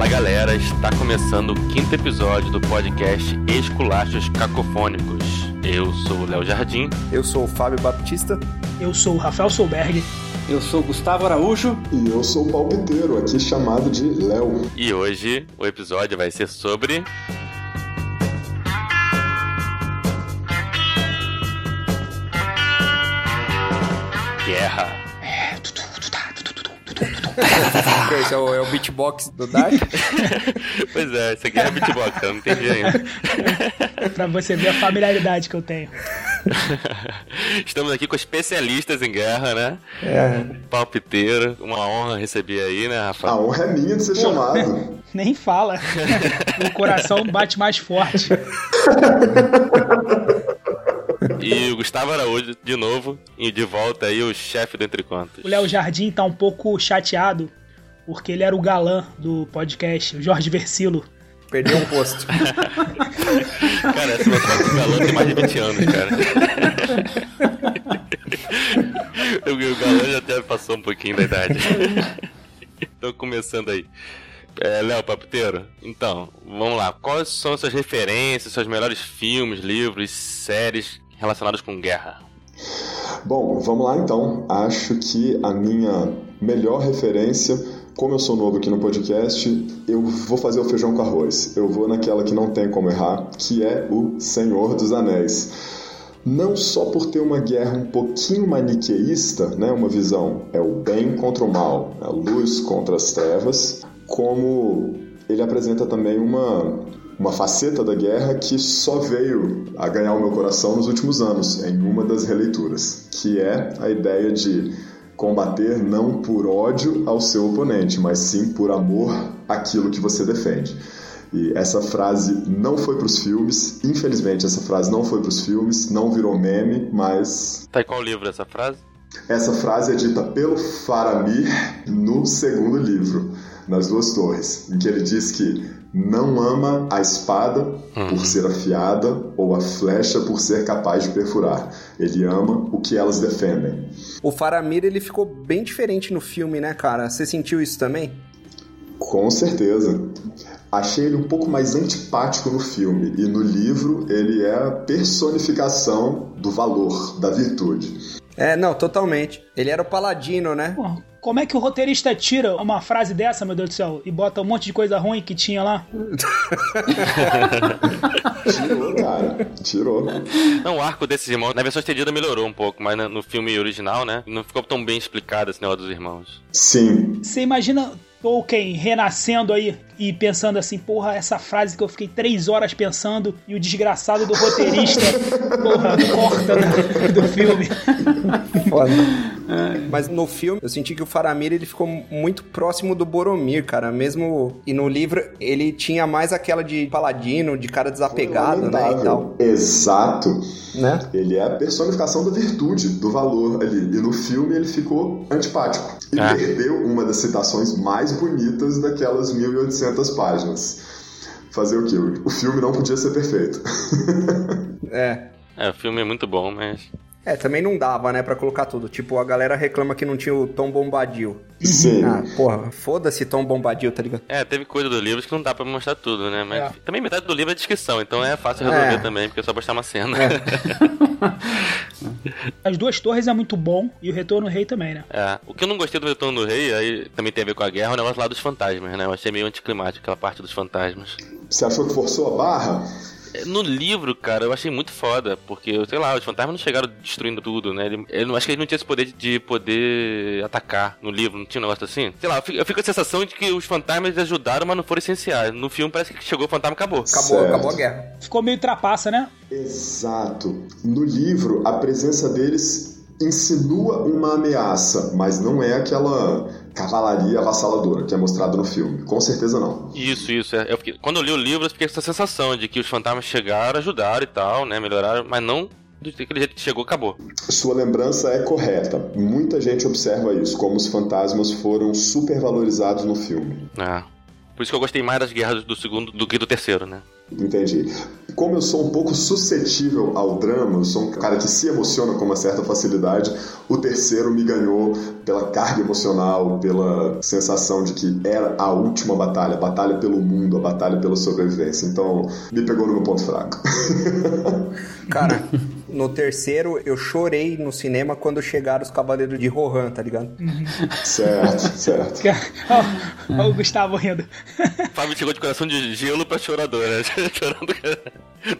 Fala galera, está começando o quinto episódio do podcast Esculachos Cacofônicos. Eu sou o Léo Jardim. Eu sou o Fábio Baptista. Eu sou o Rafael Solberg. Eu sou o Gustavo Araújo. E eu sou o palpiteiro, aqui chamado de Léo. E hoje o episódio vai ser sobre. Guerra. Esse é o, é o beatbox do Dark? pois é, esse aqui é beatbox, eu não entendi ainda. pra você ver a familiaridade que eu tenho. Estamos aqui com especialistas em guerra, né? É. Palpiteiro, uma honra receber aí, né, Rafael? A honra é minha de ser Pô, chamado. Nem fala. o coração bate mais forte. E o Gustavo Araújo, de novo, e de volta aí, o chefe do Entre Contos. O Léo Jardim tá um pouco chateado, porque ele era o galã do podcast, o Jorge Versilo. Perdeu um posto. cara, essa foto do galã tem mais de 20 anos, cara. o, o galã já até passou um pouquinho da idade. Tô começando aí. É, Léo Papiteiro, então, vamos lá. Quais são suas referências, seus melhores filmes, livros, séries relacionados com guerra? Bom, vamos lá então. Acho que a minha melhor referência, como eu sou novo aqui no podcast, eu vou fazer o feijão com arroz. Eu vou naquela que não tem como errar, que é o Senhor dos Anéis não só por ter uma guerra um pouquinho maniqueísta, né, uma visão é o bem contra o mal, a luz contra as trevas, como ele apresenta também uma uma faceta da guerra que só veio a ganhar o meu coração nos últimos anos, em uma das releituras, que é a ideia de combater não por ódio ao seu oponente, mas sim por amor àquilo que você defende. E essa frase não foi para os filmes, infelizmente essa frase não foi para os filmes, não virou meme, mas. Tá em qual livro essa frase? Essa frase é dita pelo Faramir no segundo livro, nas duas torres, em que ele diz que não ama a espada por uhum. ser afiada ou a flecha por ser capaz de perfurar. Ele ama o que elas defendem. O Faramir ele ficou bem diferente no filme, né, cara? Você sentiu isso também? Com certeza. Achei ele um pouco mais antipático no filme e no livro ele é a personificação do valor, da virtude. É, não, totalmente. Ele era o paladino, né? Pô, como é que o roteirista tira uma frase dessa, meu Deus do céu, e bota um monte de coisa ruim que tinha lá? tirou, cara. Tirou. Não, o arco desses irmãos, na versão estendida melhorou um pouco, mas no filme original, né? Não ficou tão bem explicado esse negócio dos irmãos. Sim. Você imagina Tolkien renascendo aí e pensando assim, porra, essa frase que eu fiquei três horas pensando e o desgraçado do roteirista, porra, corta do, do filme. Foda. É. Mas no filme, eu senti que o Faramir ele ficou muito próximo do Boromir, cara. Mesmo. E no livro, ele tinha mais aquela de paladino, de cara desapegado, né? E tal. Exato. Né? Ele é a personificação da virtude, do valor ali. E no filme ele ficou antipático. E é. perdeu uma das citações mais bonitas daquelas 1800 páginas. Fazer o quê? O filme não podia ser perfeito. é. É, o filme é muito bom, mas é, também não dava, né, pra colocar tudo. Tipo, a galera reclama que não tinha o Tom Bombadil. Sim. Ah, porra, foda-se Tom Bombadil, tá ligado? É, teve coisa do livro que não dá pra mostrar tudo, né? Mas é. também metade do livro é descrição, então é fácil resolver é. também, porque é só postar uma cena. É. As duas torres é muito bom e o Retorno do Rei também, né? É. O que eu não gostei do Retorno do Rei, aí também tem a ver com a guerra, é o negócio lá dos fantasmas, né? Eu achei meio anticlimático aquela parte dos fantasmas. Você achou que forçou a barra? No livro, cara, eu achei muito foda, porque, sei lá, os fantasmas não chegaram destruindo tudo, né? Ele, eu acho que ele não tinha esse poder de, de, poder atacar no livro, não tinha um negócio assim? Sei lá, eu fico, eu fico com a sensação de que os fantasmas ajudaram, mas não foram essenciais. No filme parece que chegou o fantasma e acabou. Acabou, certo. acabou a guerra. Ficou meio trapaça, né? Exato. No livro, a presença deles insinua uma ameaça, mas não é aquela cavalaria avassaladora que é mostrado no filme. Com certeza não. Isso, isso. É, eu fiquei, quando eu li o livro, eu fiquei com essa sensação de que os fantasmas chegaram, ajudaram e tal, né? Melhoraram, mas não daquele jeito que chegou, acabou. Sua lembrança é correta. Muita gente observa isso, como os fantasmas foram supervalorizados no filme. Ah. Por isso que eu gostei mais das guerras do segundo do que do terceiro, né? Entendi. como eu sou um pouco suscetível ao drama, eu sou um cara que se emociona com uma certa facilidade, o terceiro me ganhou pela carga emocional, pela sensação de que era a última batalha, a batalha pelo mundo, a batalha pela sobrevivência. Então, me pegou no meu ponto fraco. Cara, no terceiro eu chorei no cinema quando chegaram os Cavaleiros de Rohan, tá ligado? certo, certo. Olha o Gustavo rindo. Fábio chegou de coração de gelo pra chorador, né? Chorando.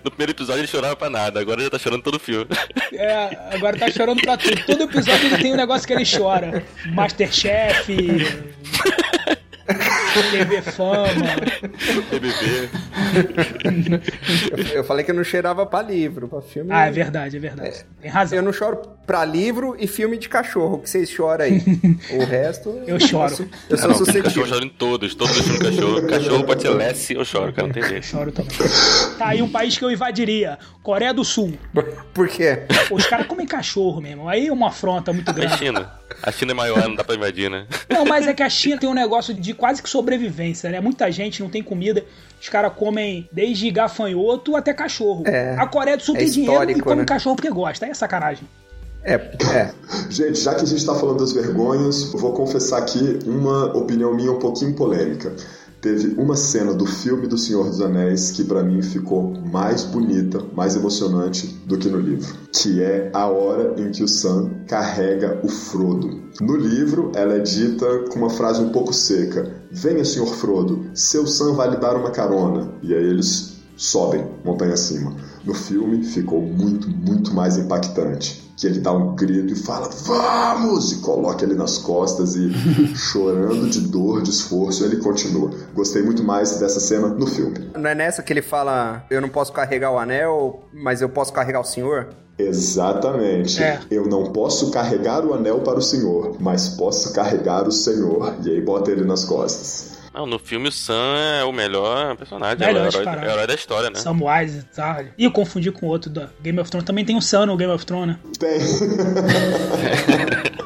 No primeiro episódio ele chorava pra nada, agora ele tá chorando todo o filme. É, agora tá chorando pra tudo. Todo episódio ele tem um negócio que ele chora. Masterchef. TV Fama. BBB. Eu, eu falei que eu não cheirava pra livro, pra filme. Ah, é verdade, é verdade. É, Tem razão. Eu não choro pra livro e filme de cachorro, que vocês choram aí. o resto. Eu choro. Eu sou, eu sou Ah, não, suscetível. cachorro chora em todos, todos os filmes cachorro. Cachorro pode ser Lessie, eu choro, cara, não tem Eu jeito. choro também. Tá aí um país que eu invadiria. Coreia do Sul. Por quê? Pô, Os caras comem cachorro mesmo. Aí é uma afronta muito A grande. China. A China é maior, não dá pra invadir, né? Não, mas é que a China tem um negócio de quase que sobrevivência, né? Muita gente não tem comida. Os caras comem desde gafanhoto até cachorro. É, a Coreia do Sul é tem dinheiro e come né? cachorro porque gosta. Aí é sacanagem. É, é. Gente, já que a gente está falando das vergonhas, eu vou confessar aqui uma opinião minha um pouquinho polêmica. Teve uma cena do filme do Senhor dos Anéis que para mim ficou mais bonita, mais emocionante do que no livro, que é a hora em que o Sam carrega o Frodo. No livro, ela é dita com uma frase um pouco seca: "Venha, Senhor Frodo, seu Sam vai lhe dar uma carona". E aí eles sobem montanha acima. No filme ficou muito, muito mais impactante. Que ele dá um grito e fala, vamos! E coloca ele nas costas e chorando de dor, de esforço, ele continua. Gostei muito mais dessa cena no filme. Não é nessa que ele fala: eu não posso carregar o anel, mas eu posso carregar o senhor? Exatamente. É. Eu não posso carregar o anel para o Senhor, mas posso carregar o Senhor. E aí bota ele nas costas. Não, no filme o Sam é o melhor personagem, Melhor é, o herói, é o herói da história, né? Samwise e tal. E eu confundi com outro da Game of Thrones. Também tem um Sam no Game of Thrones, né? Tem.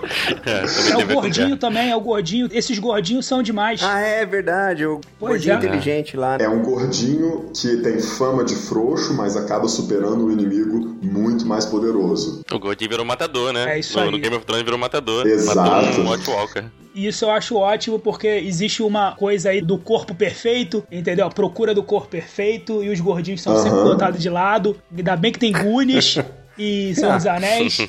É, É o gordinho também, é o gordinho. Esses gordinhos são demais. Ah, é verdade. O Pois gordinho é. inteligente lá. É um gordinho que tem fama de frouxo, mas acaba superando um inimigo muito mais poderoso. O Gordinho virou matador, né? É isso no, aí. no Game of Thrones virou matador. Exato. Matou um White Walker. E isso eu acho ótimo porque existe uma coisa aí do corpo perfeito, entendeu? A procura do corpo perfeito e os gordinhos são sempre Aham. botados de lado. Ainda bem que tem Goonies e Senhor dos Anéis e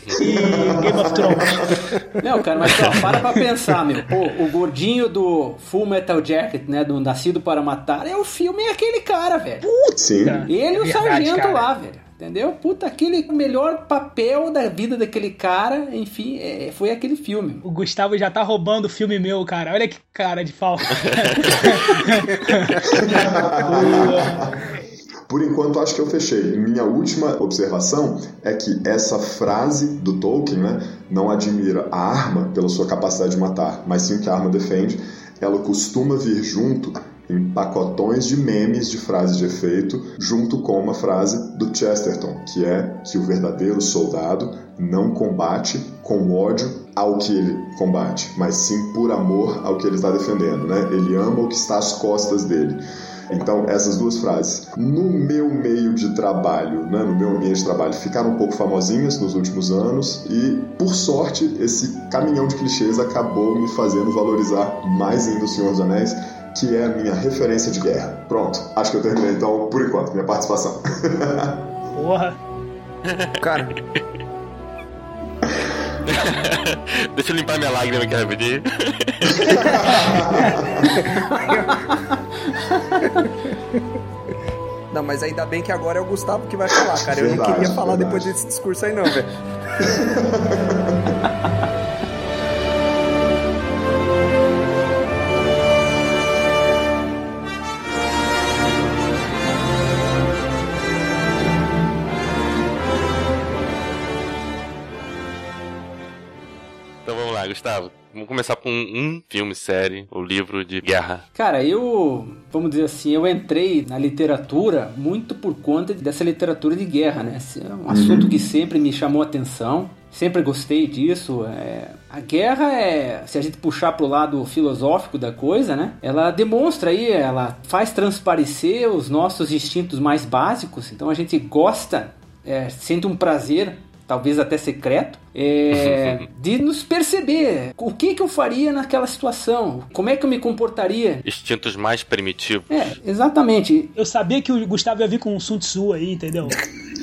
Game of Thrones. Não, cara, mas ó, para pra pensar, meu. Pô, o gordinho do Full Metal Jacket, né? Do Nascido para Matar, é o filme é aquele cara, velho. Sim. Ele e o Verdade, sargento cara. lá, velho. Entendeu? Puta, aquele melhor papel da vida daquele cara, enfim, é, foi aquele filme. O Gustavo já tá roubando o filme meu, cara. Olha que cara de pau. Por enquanto, acho que eu fechei. Minha última observação é que essa frase do Tolkien, né, não admira a arma pela sua capacidade de matar, mas sim o que a arma defende, ela costuma vir junto em pacotões de memes de frase de efeito, junto com uma frase do Chesterton, que é que o verdadeiro soldado não combate com ódio ao que ele combate, mas sim por amor ao que ele está defendendo, né? Ele ama o que está às costas dele. Então, essas duas frases, no meu meio de trabalho, né, no meu ambiente de trabalho, ficaram um pouco famosinhas nos últimos anos e, por sorte, esse caminhão de clichês acabou me fazendo valorizar mais ainda o Senhor dos Anéis, que é a minha referência de guerra. Pronto, acho que eu terminei então, por enquanto, minha participação. Porra. Cara, Deixa eu limpar minha lágrima aqui rapidinho. não, mas ainda bem que agora é o Gustavo que vai falar, cara. Eu nem Verdade, queria falar verdade. depois desse discurso aí, não, velho. Gustavo. Vamos começar com um filme, série, ou livro de guerra. Cara, eu, vamos dizer assim, eu entrei na literatura muito por conta dessa literatura de guerra, né? Esse é um assunto que sempre me chamou a atenção. sempre gostei disso. É, a guerra é, se a gente puxar pro lado filosófico da coisa, né? Ela demonstra aí, ela faz transparecer os nossos instintos mais básicos. Então a gente gosta, é, sente um prazer talvez até secreto, é, de nos perceber o que, que eu faria naquela situação, como é que eu me comportaria. Instintos mais primitivos. É, exatamente. Eu sabia que o Gustavo ia vir com um Sun Tzu aí, entendeu?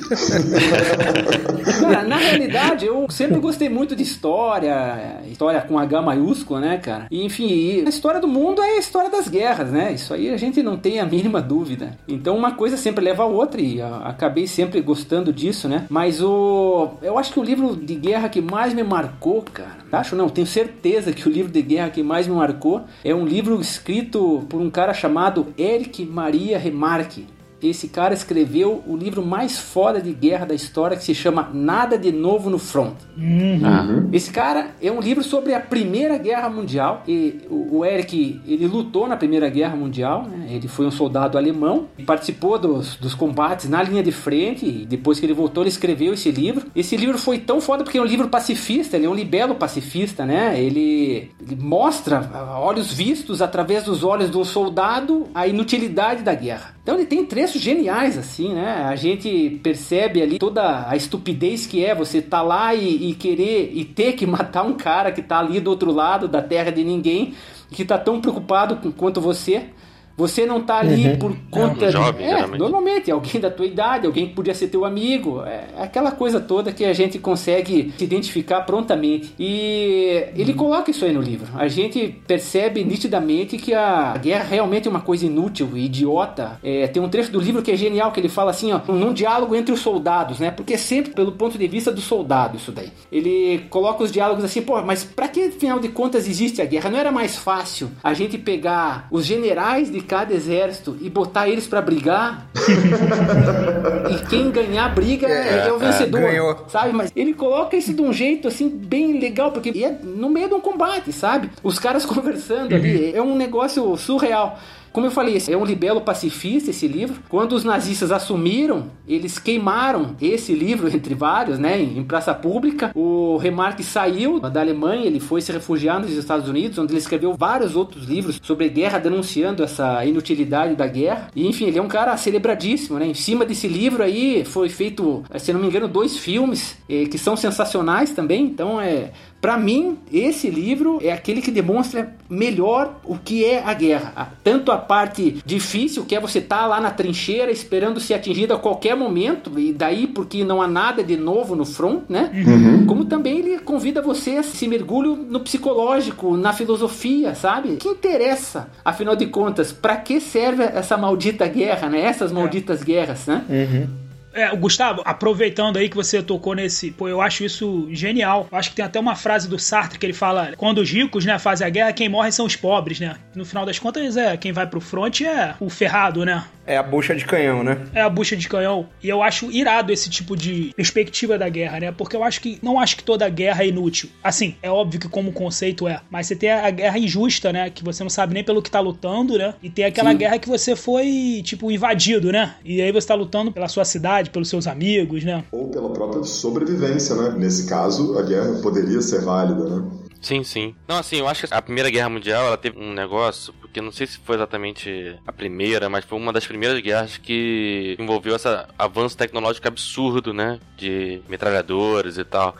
cara, na realidade, eu sempre gostei muito de história, história com H maiúsculo, né, cara? E, enfim, a história do mundo é a história das guerras, né? Isso aí a gente não tem a mínima dúvida. Então, uma coisa sempre leva a outra e acabei sempre gostando disso, né? Mas o eu acho que o livro de guerra que mais me marcou, cara, acho não, tenho certeza que o livro de guerra que mais me marcou é um livro escrito por um cara chamado Eric Maria Remarque esse cara escreveu o livro mais foda de guerra da história que se chama Nada de Novo no Front. Uhum. Esse cara é um livro sobre a Primeira Guerra Mundial. E o Eric ele lutou na Primeira Guerra Mundial. Né? Ele foi um soldado alemão, participou dos, dos combates na linha de frente. E depois que ele voltou, ele escreveu esse livro. Esse livro foi tão foda porque é um livro pacifista. Ele é um libelo pacifista, né? Ele, ele mostra a olhos vistos através dos olhos do soldado a inutilidade da guerra. Então ele tem trechos geniais, assim, né? A gente percebe ali toda a estupidez que é você tá lá e, e querer e ter que matar um cara que tá ali do outro lado da terra de ninguém, que tá tão preocupado com, quanto você. Você não tá ali uhum. por conta. É, um jovem, é, normalmente, alguém da tua idade, alguém que podia ser teu amigo. É aquela coisa toda que a gente consegue se identificar prontamente. E ele uhum. coloca isso aí no livro. A gente percebe nitidamente que a guerra realmente é uma coisa inútil, idiota. É, tem um trecho do livro que é genial, que ele fala assim, ó, num diálogo entre os soldados, né? Porque é sempre pelo ponto de vista do soldado isso daí. Ele coloca os diálogos assim, pô, mas pra que, afinal de contas, existe a guerra? Não era mais fácil a gente pegar os generais de cada exército e botar eles para brigar. e quem ganhar a briga é, é o vencedor, é, sabe? Mas ele coloca isso de um jeito assim bem legal, porque é no meio de um combate, sabe? Os caras conversando ali, é um negócio surreal. Como eu falei, é um libelo pacifista esse livro. Quando os nazistas assumiram, eles queimaram esse livro, entre vários, né, em praça pública. O Remarque saiu da Alemanha, ele foi se refugiar nos Estados Unidos, onde ele escreveu vários outros livros sobre guerra, denunciando essa inutilidade da guerra. E, enfim, ele é um cara celebradíssimo, né? Em cima desse livro aí foi feito, se não me engano, dois filmes eh, que são sensacionais também. Então, é para mim, esse livro é aquele que demonstra melhor o que é a guerra. Tanto a parte difícil, que é você estar tá lá na trincheira esperando ser atingido a qualquer momento, e daí porque não há nada de novo no front, né? Uhum. Como também ele convida você a se mergulho no psicológico, na filosofia, sabe? Que interessa, afinal de contas, para que serve essa maldita guerra, né? Essas malditas guerras, né? Uhum. É, Gustavo, aproveitando aí que você tocou nesse, pô, eu acho isso genial. Eu acho que tem até uma frase do Sartre que ele fala: quando os ricos, né, fazem a guerra, quem morre são os pobres, né? No final das contas, é, quem vai pro front é o ferrado, né? É a bucha de canhão, né? É a bucha de canhão. E eu acho irado esse tipo de perspectiva da guerra, né? Porque eu acho que não acho que toda guerra é inútil. Assim, é óbvio que como conceito é, mas você tem a guerra injusta, né, que você não sabe nem pelo que tá lutando, né? E tem aquela Sim. guerra que você foi tipo invadido, né? E aí você tá lutando pela sua cidade, pelos seus amigos, né? Ou pela própria sobrevivência, né? Nesse caso, a guerra poderia ser válida, né? Sim, sim. Não, assim, eu acho que a Primeira Guerra Mundial, ela teve um negócio, porque não sei se foi exatamente a primeira, mas foi uma das primeiras guerras que envolveu esse avanço tecnológico absurdo, né? De metralhadores e tal.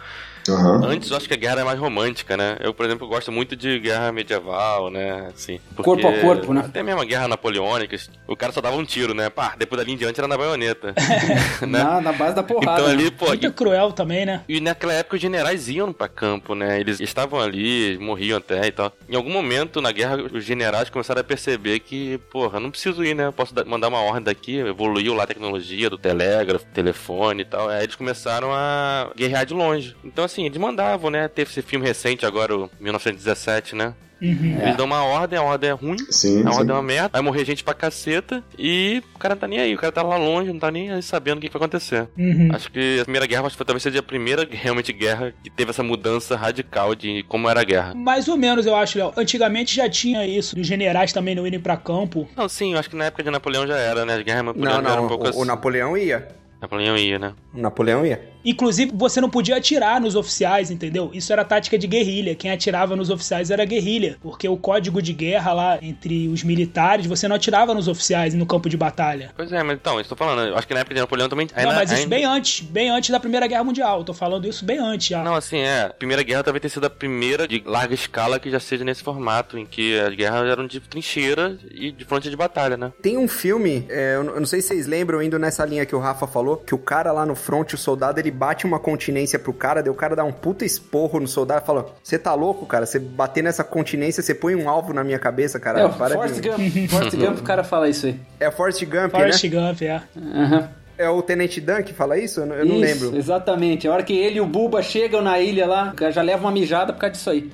Uhum. Antes eu acho que a guerra é mais romântica, né? Eu, por exemplo, gosto muito de guerra medieval, né? Assim, corpo a corpo, né? Até mesmo a guerra napoleônica, o cara só dava um tiro, né? Pá, depois dali em diante era na baioneta. né? na, na, base da porrada. Então ali, né? pô. Muito e, cruel também, né? E naquela época os generais iam pra campo, né? Eles estavam ali, morriam até e tal. Em algum momento na guerra, os generais começaram a perceber que, porra, não preciso ir, né? Eu posso mandar uma ordem daqui, evoluiu lá a tecnologia do telégrafo, telefone e tal. Aí eles começaram a guerrear de longe. Então, assim, eles mandavam, né? Teve esse filme recente agora, o 1917, né? Uhum. Eles dão uma ordem, a ordem é ruim, sim, a ordem é uma merda, vai morrer gente pra caceta e o cara não tá nem aí, o cara tá lá longe, não tá nem aí sabendo o que vai acontecer. Uhum. Acho que a Primeira Guerra acho que talvez seja a primeira realmente guerra que teve essa mudança radical de como era a guerra. Mais ou menos, eu acho, Léo. Antigamente já tinha isso, dos generais também não irem pra campo. Não, sim, eu acho que na época de Napoleão já era, né? A guerra Napoleão não, não, era um pouco o, assim. o Napoleão ia. Napoleão ia, né? Napoleão ia. Inclusive, você não podia atirar nos oficiais, entendeu? Isso era tática de guerrilha. Quem atirava nos oficiais era guerrilha. Porque o código de guerra lá entre os militares, você não atirava nos oficiais no campo de batalha. Pois é, mas então, estou falando, eu acho que na época de Napoleão também. Não, mas isso bem antes, bem antes da Primeira Guerra Mundial. Eu tô falando isso bem antes já. Não, assim, é. A Primeira Guerra talvez tenha sido a primeira de larga escala que já seja nesse formato, em que as guerras eram de trincheira e de fronte de batalha, né? Tem um filme, é, eu não sei se vocês lembram, indo nessa linha que o Rafa falou, que o cara lá no front, o soldado, ele bate uma continência pro cara, daí o cara dá um puta esporro no soldado e fala: Você tá louco, cara? Você bater nessa continência, você põe um alvo na minha cabeça, cara. É, o Forrest de... Gump. Forrest Gump, o cara fala isso aí. É Forrest Gump, Forrest né? Gump, é. Uhum. É o Tenente Dan que fala isso? Eu, eu não lembro. Exatamente. A hora que ele e o Buba chegam na ilha lá, o cara já leva uma mijada por causa disso aí.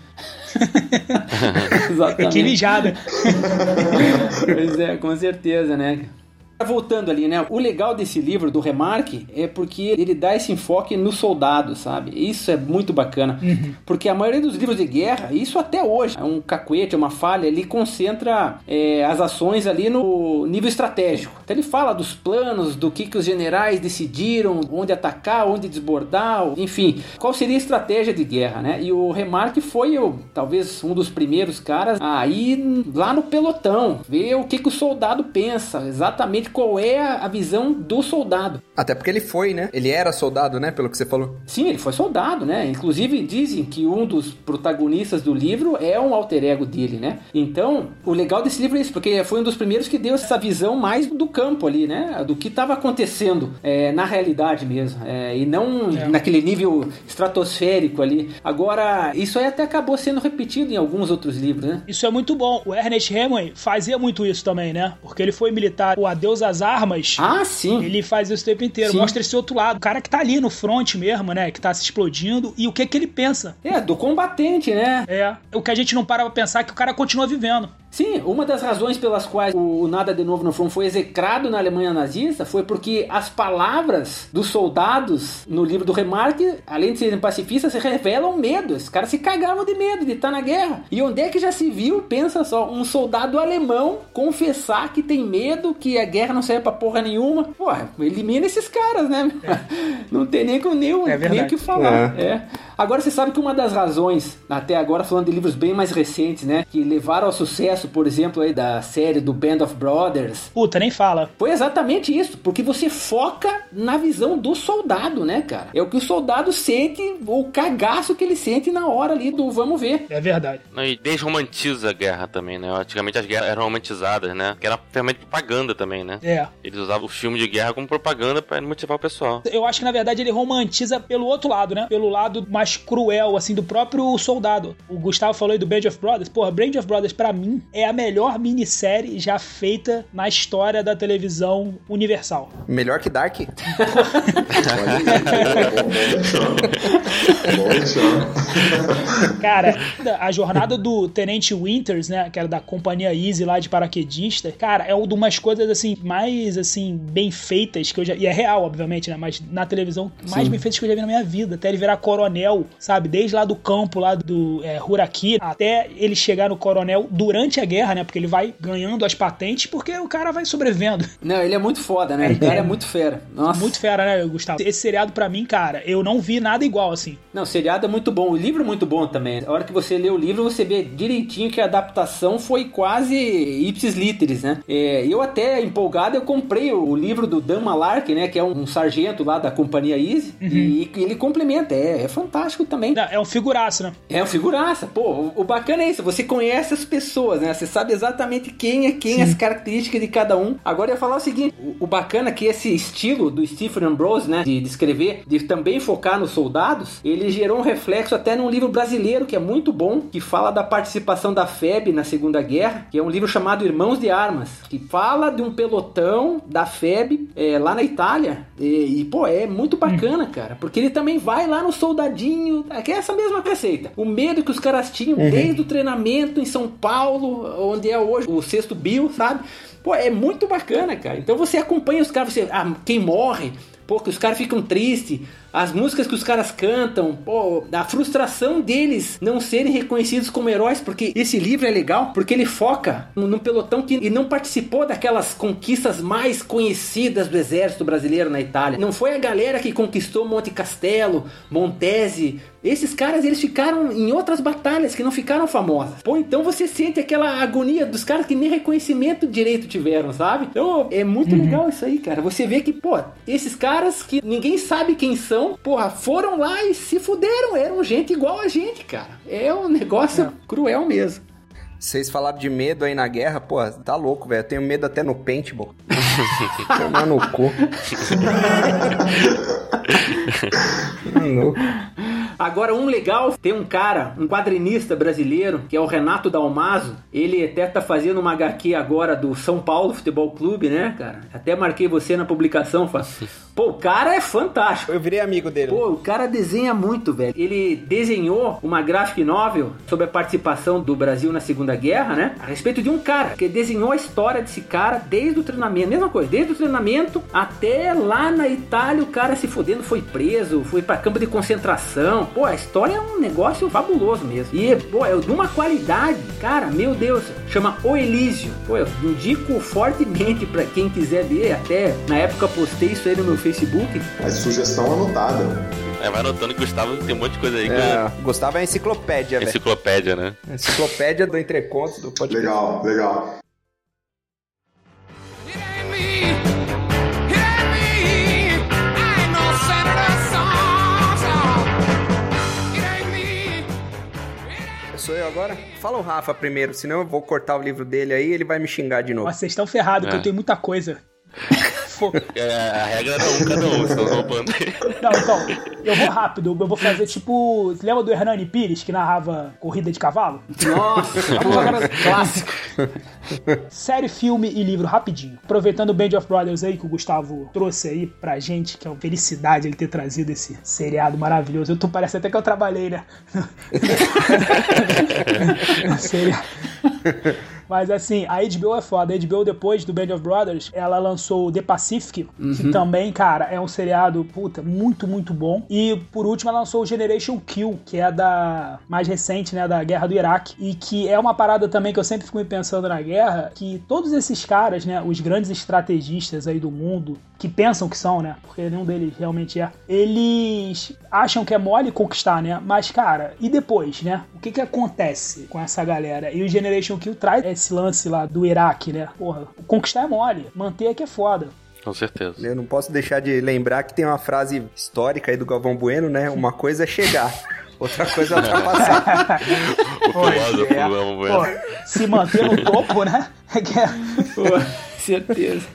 exatamente. Que mijada. pois é, com certeza, né? Voltando ali, né? O legal desse livro, do Remarque, é porque ele dá esse enfoque no soldado, sabe? Isso é muito bacana. Uhum. Porque a maioria dos livros de guerra, isso até hoje, é um cacuete, é uma falha, ele concentra é, as ações ali no nível estratégico. Então ele fala dos planos, do que, que os generais decidiram, onde atacar, onde desbordar, enfim, qual seria a estratégia de guerra, né? E o Remarque foi, talvez, um dos primeiros caras a ir lá no pelotão, ver o que, que o soldado pensa, exatamente qual é a visão do soldado. Até porque ele foi, né? Ele era soldado, né? Pelo que você falou. Sim, ele foi soldado, né? Inclusive dizem que um dos protagonistas do livro é um alter ego dele, né? Então, o legal desse livro é isso, porque foi um dos primeiros que deu essa visão mais do campo ali, né? Do que estava acontecendo é, na realidade mesmo. É, e não é. naquele nível estratosférico ali. Agora, isso aí até acabou sendo repetido em alguns outros livros, né? Isso é muito bom. O Ernest Hemingway fazia muito isso também, né? Porque ele foi militar. O Adeus às armas. Ah, sim. Ele faz isso o tempo inteiro. Sim. Mostra esse outro lado. O cara que tá ali no front mesmo, né? Que tá se explodindo. E o que que ele pensa. É, do combatente, né? É. O que a gente não para pra pensar é que o cara continua vivendo. Sim, uma das razões pelas quais o Nada de Novo no Front foi execrado na Alemanha nazista foi porque as palavras dos soldados no livro do Remarque, além de serem pacifistas, revelam medo. Esses caras se cagavam de medo de estar na guerra. E onde é que já se viu, pensa só, um soldado alemão confessar que tem medo, que a guerra não serve pra porra nenhuma? Pô, elimina esses caras, né? É. Não tem nem, nem, é nem o que falar. É. é. Agora você sabe que uma das razões, até agora falando de livros bem mais recentes, né, que levaram ao sucesso, por exemplo, aí da série do Band of Brothers. Puta, nem fala. Foi exatamente isso, porque você foca na visão do soldado, né, cara? É o que o soldado sente, o cagaço que ele sente na hora ali do vamos ver. É verdade. E desromantiza a guerra também, né? Antigamente as guerras eram romantizadas, né? Que era ferramenta de propaganda também, né? É. Eles usavam o filme de guerra como propaganda para motivar o pessoal. Eu acho que na verdade ele romantiza pelo outro lado, né? Pelo lado mais mais cruel, assim, do próprio soldado. O Gustavo falou aí do Band of Brothers. Porra, Band of Brothers, para mim, é a melhor minissérie já feita na história da televisão universal. Melhor que Dark? Cara, a jornada do Tenente Winters, né, que era da companhia Easy lá de paraquedista, cara, é uma das coisas, assim, mais, assim, bem feitas que eu já... E é real, obviamente, né, mas na televisão, mais Sim. bem feitas que eu já vi na minha vida. Até ele virar coronel, sabe? Desde lá do campo, lá do é, Huraki, até ele chegar no coronel durante a guerra, né? Porque ele vai ganhando as patentes porque o cara vai sobrevivendo. Não, ele é muito foda, né? O cara é muito fera. Nossa. Muito fera, né, Gustavo? Esse seriado, para mim, cara, eu não vi nada igual, assim. Não, o seriado é muito bom. O livro é muito bom também. A hora que você lê o livro, você vê direitinho que a adaptação foi quase ipsis literis, né? É, eu até, empolgado, eu comprei o livro do Dan Malark, né? Que é um, um sargento lá da companhia Easy. Uhum. E, e ele complementa. É, é fantástico também. É um figuraço, né? É um figuraça. Pô, o, o, bacana é isso. Você conhece as pessoas, né? Você sabe exatamente quem é quem, Sim. as características de cada um. Agora eu ia falar o seguinte: o, o bacana é que esse estilo do Stephen Ambrose, né? De, de escrever, de também focar nos soldados, ele gerou um reflexo até num livro brasileiro que é muito bom, que fala da participação da FEB na Segunda Guerra, que é um livro chamado Irmãos de Armas, que fala de um pelotão da FEB é, lá na Itália. E, e, pô, é muito bacana, cara, porque ele também vai lá no soldadinho, que é essa mesma receita. O medo que os caras tinham uhum. desde o treinamento em São Paulo, onde é hoje o sexto bio, sabe? Pô, é muito bacana, cara. Então você acompanha os caras, você, ah, quem morre, pô, que os caras ficam tristes. As músicas que os caras cantam, pô, a frustração deles não serem reconhecidos como heróis, porque esse livro é legal, porque ele foca no pelotão que e não participou daquelas conquistas mais conhecidas do exército brasileiro na Itália. Não foi a galera que conquistou Monte Castelo, Montese, esses caras, eles ficaram em outras batalhas que não ficaram famosas. Pô, então você sente aquela agonia dos caras que nem reconhecimento direito tiveram, sabe? Então é muito uhum. legal isso aí, cara. Você vê que, pô, esses caras que ninguém sabe quem são, porra, foram lá e se fuderam. Eram gente igual a gente, cara. É um negócio é. cruel mesmo. Vocês falaram de medo aí na guerra, pô, tá louco, velho. Eu tenho medo até no paintball. Tomar no cu. no. Agora, um legal, tem um cara, um quadrinista brasileiro, que é o Renato Dalmaso. Ele até tá fazendo uma HQ agora do São Paulo Futebol Clube, né, cara? Até marquei você na publicação, Fá. Pô, o cara é fantástico. Eu virei amigo dele. Pô, o cara desenha muito, velho. Ele desenhou uma graphic novel sobre a participação do Brasil na Segunda Guerra, né? A respeito de um cara que desenhou a história desse cara desde o treinamento. Mesma coisa, desde o treinamento até lá na Itália, o cara se fodendo, foi preso, foi para campo de concentração. Pô, a história é um negócio fabuloso mesmo. E, pô, é de uma qualidade, cara, meu Deus. Chama O Elísio. Pô, eu indico fortemente para quem quiser ver. Até na época postei isso aí no meu Facebook. Mas sugestão anotada. É, vai anotando que Gustavo tem um monte de coisa aí. É, que... Gustavo é enciclopédia, velho. Enciclopédia, né? Enciclopédia do Entrecontos do podcast. Legal, legal. Sou eu agora? Fala o Rafa primeiro, senão eu vou cortar o livro dele aí e ele vai me xingar de novo. Mas vocês estão ferrados, é. que eu tenho muita coisa. É, a regra era um cada um, estão roubando Não, então, eu vou rápido, eu vou fazer tipo. Você lembra do Hernani Pires que narrava corrida de cavalo? Nossa, clássico. Série, filme e livro rapidinho. Aproveitando o Band of Brothers aí que o Gustavo trouxe aí pra gente, que é uma felicidade ele ter trazido esse seriado maravilhoso. Eu tô, parece até que eu trabalhei, né? seriado. Mas assim, a HBO é foda. A HBO, depois do Band of Brothers, ela lançou The Pacific, uhum. que também, cara, é um seriado, puta, muito, muito bom. E por último, ela lançou o Generation Kill, que é da mais recente, né, da guerra do Iraque. E que é uma parada também que eu sempre fico me pensando na guerra, que todos esses caras, né, os grandes estrategistas aí do mundo, que pensam que são, né? Porque nenhum deles realmente é. Eles acham que é mole conquistar, né? Mas, cara, e depois, né? O que que acontece com essa galera? E o Generation Kill traz esse lance lá do Iraque, né? Porra, conquistar é mole, manter é que é foda. Com certeza. Eu não posso deixar de lembrar que tem uma frase histórica aí do Galvão Bueno, né? Uma coisa é chegar. Outra coisa é ultrapassar. o filósofo é, Galvão Bueno. se manter no topo, né? É Pô, certeza.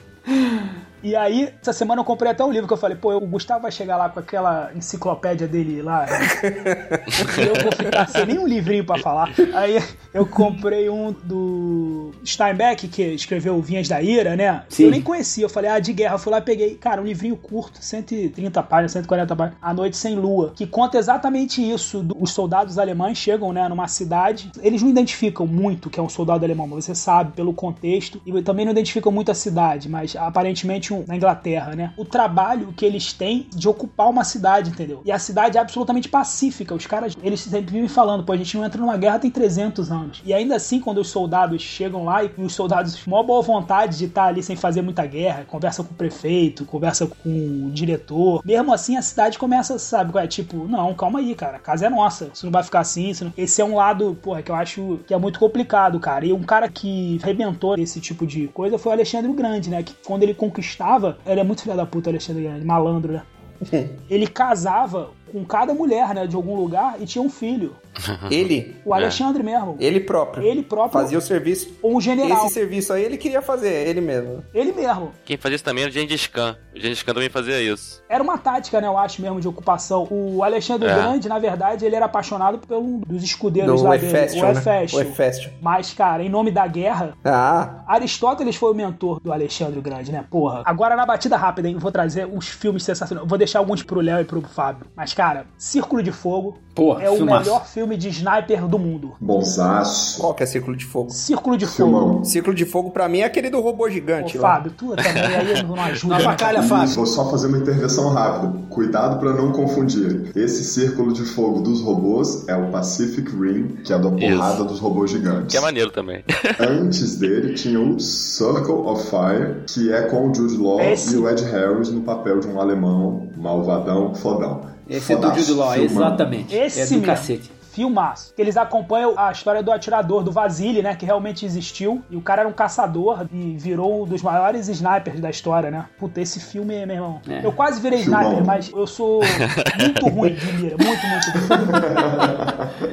E aí, essa semana eu comprei até um livro que eu falei, pô, o Gustavo vai chegar lá com aquela enciclopédia dele lá. e eu vou ficar sem nenhum livrinho para falar. Aí eu comprei um do Steinbeck, que escreveu Vinhas da Ira, né? Sim. Eu nem conhecia. Eu falei, ah, de guerra. Eu fui lá e peguei, cara, um livrinho curto, 130 páginas, 140 páginas, A Noite Sem Lua, que conta exatamente isso. Os soldados alemães chegam, né, numa cidade. Eles não identificam muito que é um soldado alemão, mas você sabe pelo contexto. E também não identificam muito a cidade, mas aparentemente na Inglaterra, né? O trabalho que eles têm de ocupar uma cidade, entendeu? E a cidade é absolutamente pacífica. Os caras, eles sempre vivem falando, pô, a gente não entra numa guerra tem 300 anos. E ainda assim, quando os soldados chegam lá e os soldados, maior boa vontade de estar ali sem fazer muita guerra, conversa com o prefeito, conversa com o diretor, mesmo assim a cidade começa, sabe, é tipo, não, calma aí, cara, a casa é nossa, isso não vai ficar assim, não... esse é um lado, porra, que eu acho que é muito complicado, cara. E um cara que arrebentou esse tipo de coisa foi o Alexandre o Grande, né, que quando ele conquistou gostava, ele é muito filho da puta, Alexandre Grande, malandro, né? ele casava com cada mulher, né, de algum lugar e tinha um filho. Ele? O Alexandre é. mesmo. Ele próprio. Ele próprio. Fazia o serviço. Ou um general. Esse serviço aí ele queria fazer, ele mesmo. Ele mesmo. Quem fazia isso também era o Gengis Khan. O Gengis Khan também fazia isso. Era uma tática, né, eu acho mesmo, de ocupação. O Alexandre é. Grande, na verdade, ele era apaixonado pelo dos escudeiros Do lá Eféstion, dele. O Eféstion. Né? O Eféstion. Mas, cara, em nome da guerra, ah. Aristóteles foi o mentor do Alexandre Grande, né, porra. Agora, na batida rápida, hein, vou trazer os filmes sensacionais. Vou deixar alguns pro Léo e pro Fábio. Mas, cara, Círculo de Fogo, Porra, é o filmaço. melhor filme de sniper do mundo. Bonsaço. Qual que é Círculo de Fogo? Círculo de Filmão. Fogo. Círculo de Fogo pra mim é aquele do robô Ô, gigante lá. Fábio, tu também aí não ajuda. Na bacalha, cara? Fábio. Vou só fazer uma intervenção rápida. Cuidado para não confundir. Esse círculo de fogo dos robôs é o Pacific Rim, que é da porrada dos robôs gigantes. Que é maneiro também. Antes dele tinha o Circle of Fire, que é com o Jude Law Esse- e o Ed Harris no papel de um alemão malvadão, fodão. Esse é do Fodaço, Jude Law, filmão. exatamente. Esse é do mesmo. cacete. Filmaço. Eles acompanham a história do atirador, do Vasily, né? Que realmente existiu. E o cara era um caçador e virou um dos maiores snipers da história, né? Puta, esse filme, meu irmão. É. Eu quase virei Filmão. sniper, mas eu sou muito ruim de mira. Muito, muito ruim.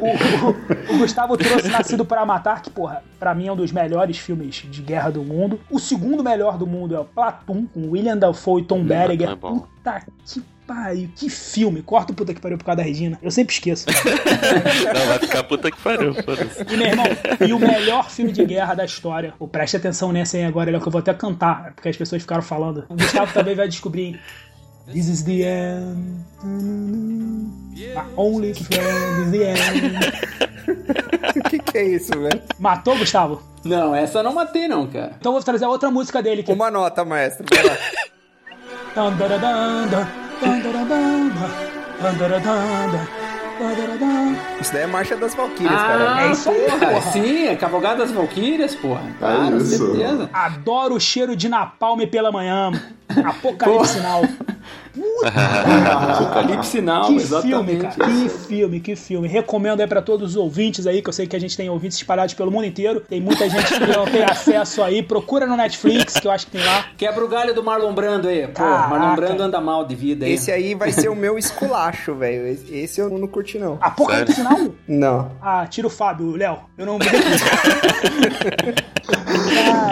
o, o- o Gustavo trouxe Nascido para Matar, que, porra, pra mim é um dos melhores filmes de guerra do mundo. O segundo melhor do mundo é o Platoon, com William Dafoe e Tom Berger. é. Puta que pariu, que filme. Corta o puta que pariu por causa da Regina. Eu sempre esqueço. Não, vai ficar puta que pariu, foda-se. E, meu irmão, e o melhor filme de guerra da história. Pô, preste atenção nessa aí agora, é que eu vou até cantar, porque as pessoas ficaram falando. O Gustavo também vai descobrir. This is the end. My only friend is the end. O que, que é isso, velho? Matou, Gustavo? Não, essa eu não matei, não, cara. Então eu vou trazer a outra música dele. Que... Uma nota, maestro. Vai lá. Isso daí é Marcha das Valquírias, Ah, cara. É isso aí, porra. porra. Sim, é Cavalgada das Valquírias, porra. Claro, isso. certeza. Adoro o cheiro de napalm pela manhã. Apocalipse Now. Apocalipse Sinal, Que exatamente. filme, cara. Que filme, que filme. Recomendo aí pra todos os ouvintes aí, que eu sei que a gente tem ouvintes espalhados pelo mundo inteiro. Tem muita gente que não tem acesso aí. Procura no Netflix, que eu acho que tem lá. Quebra o galho do Marlon Brando aí. Pô, Caraca. Marlon Brando anda mal de vida aí. Esse aí vai ser o meu esculacho, velho. Esse- eu não curti, não. Apocalipse Now? Não. Ah, tira o Fábio, Léo. Eu não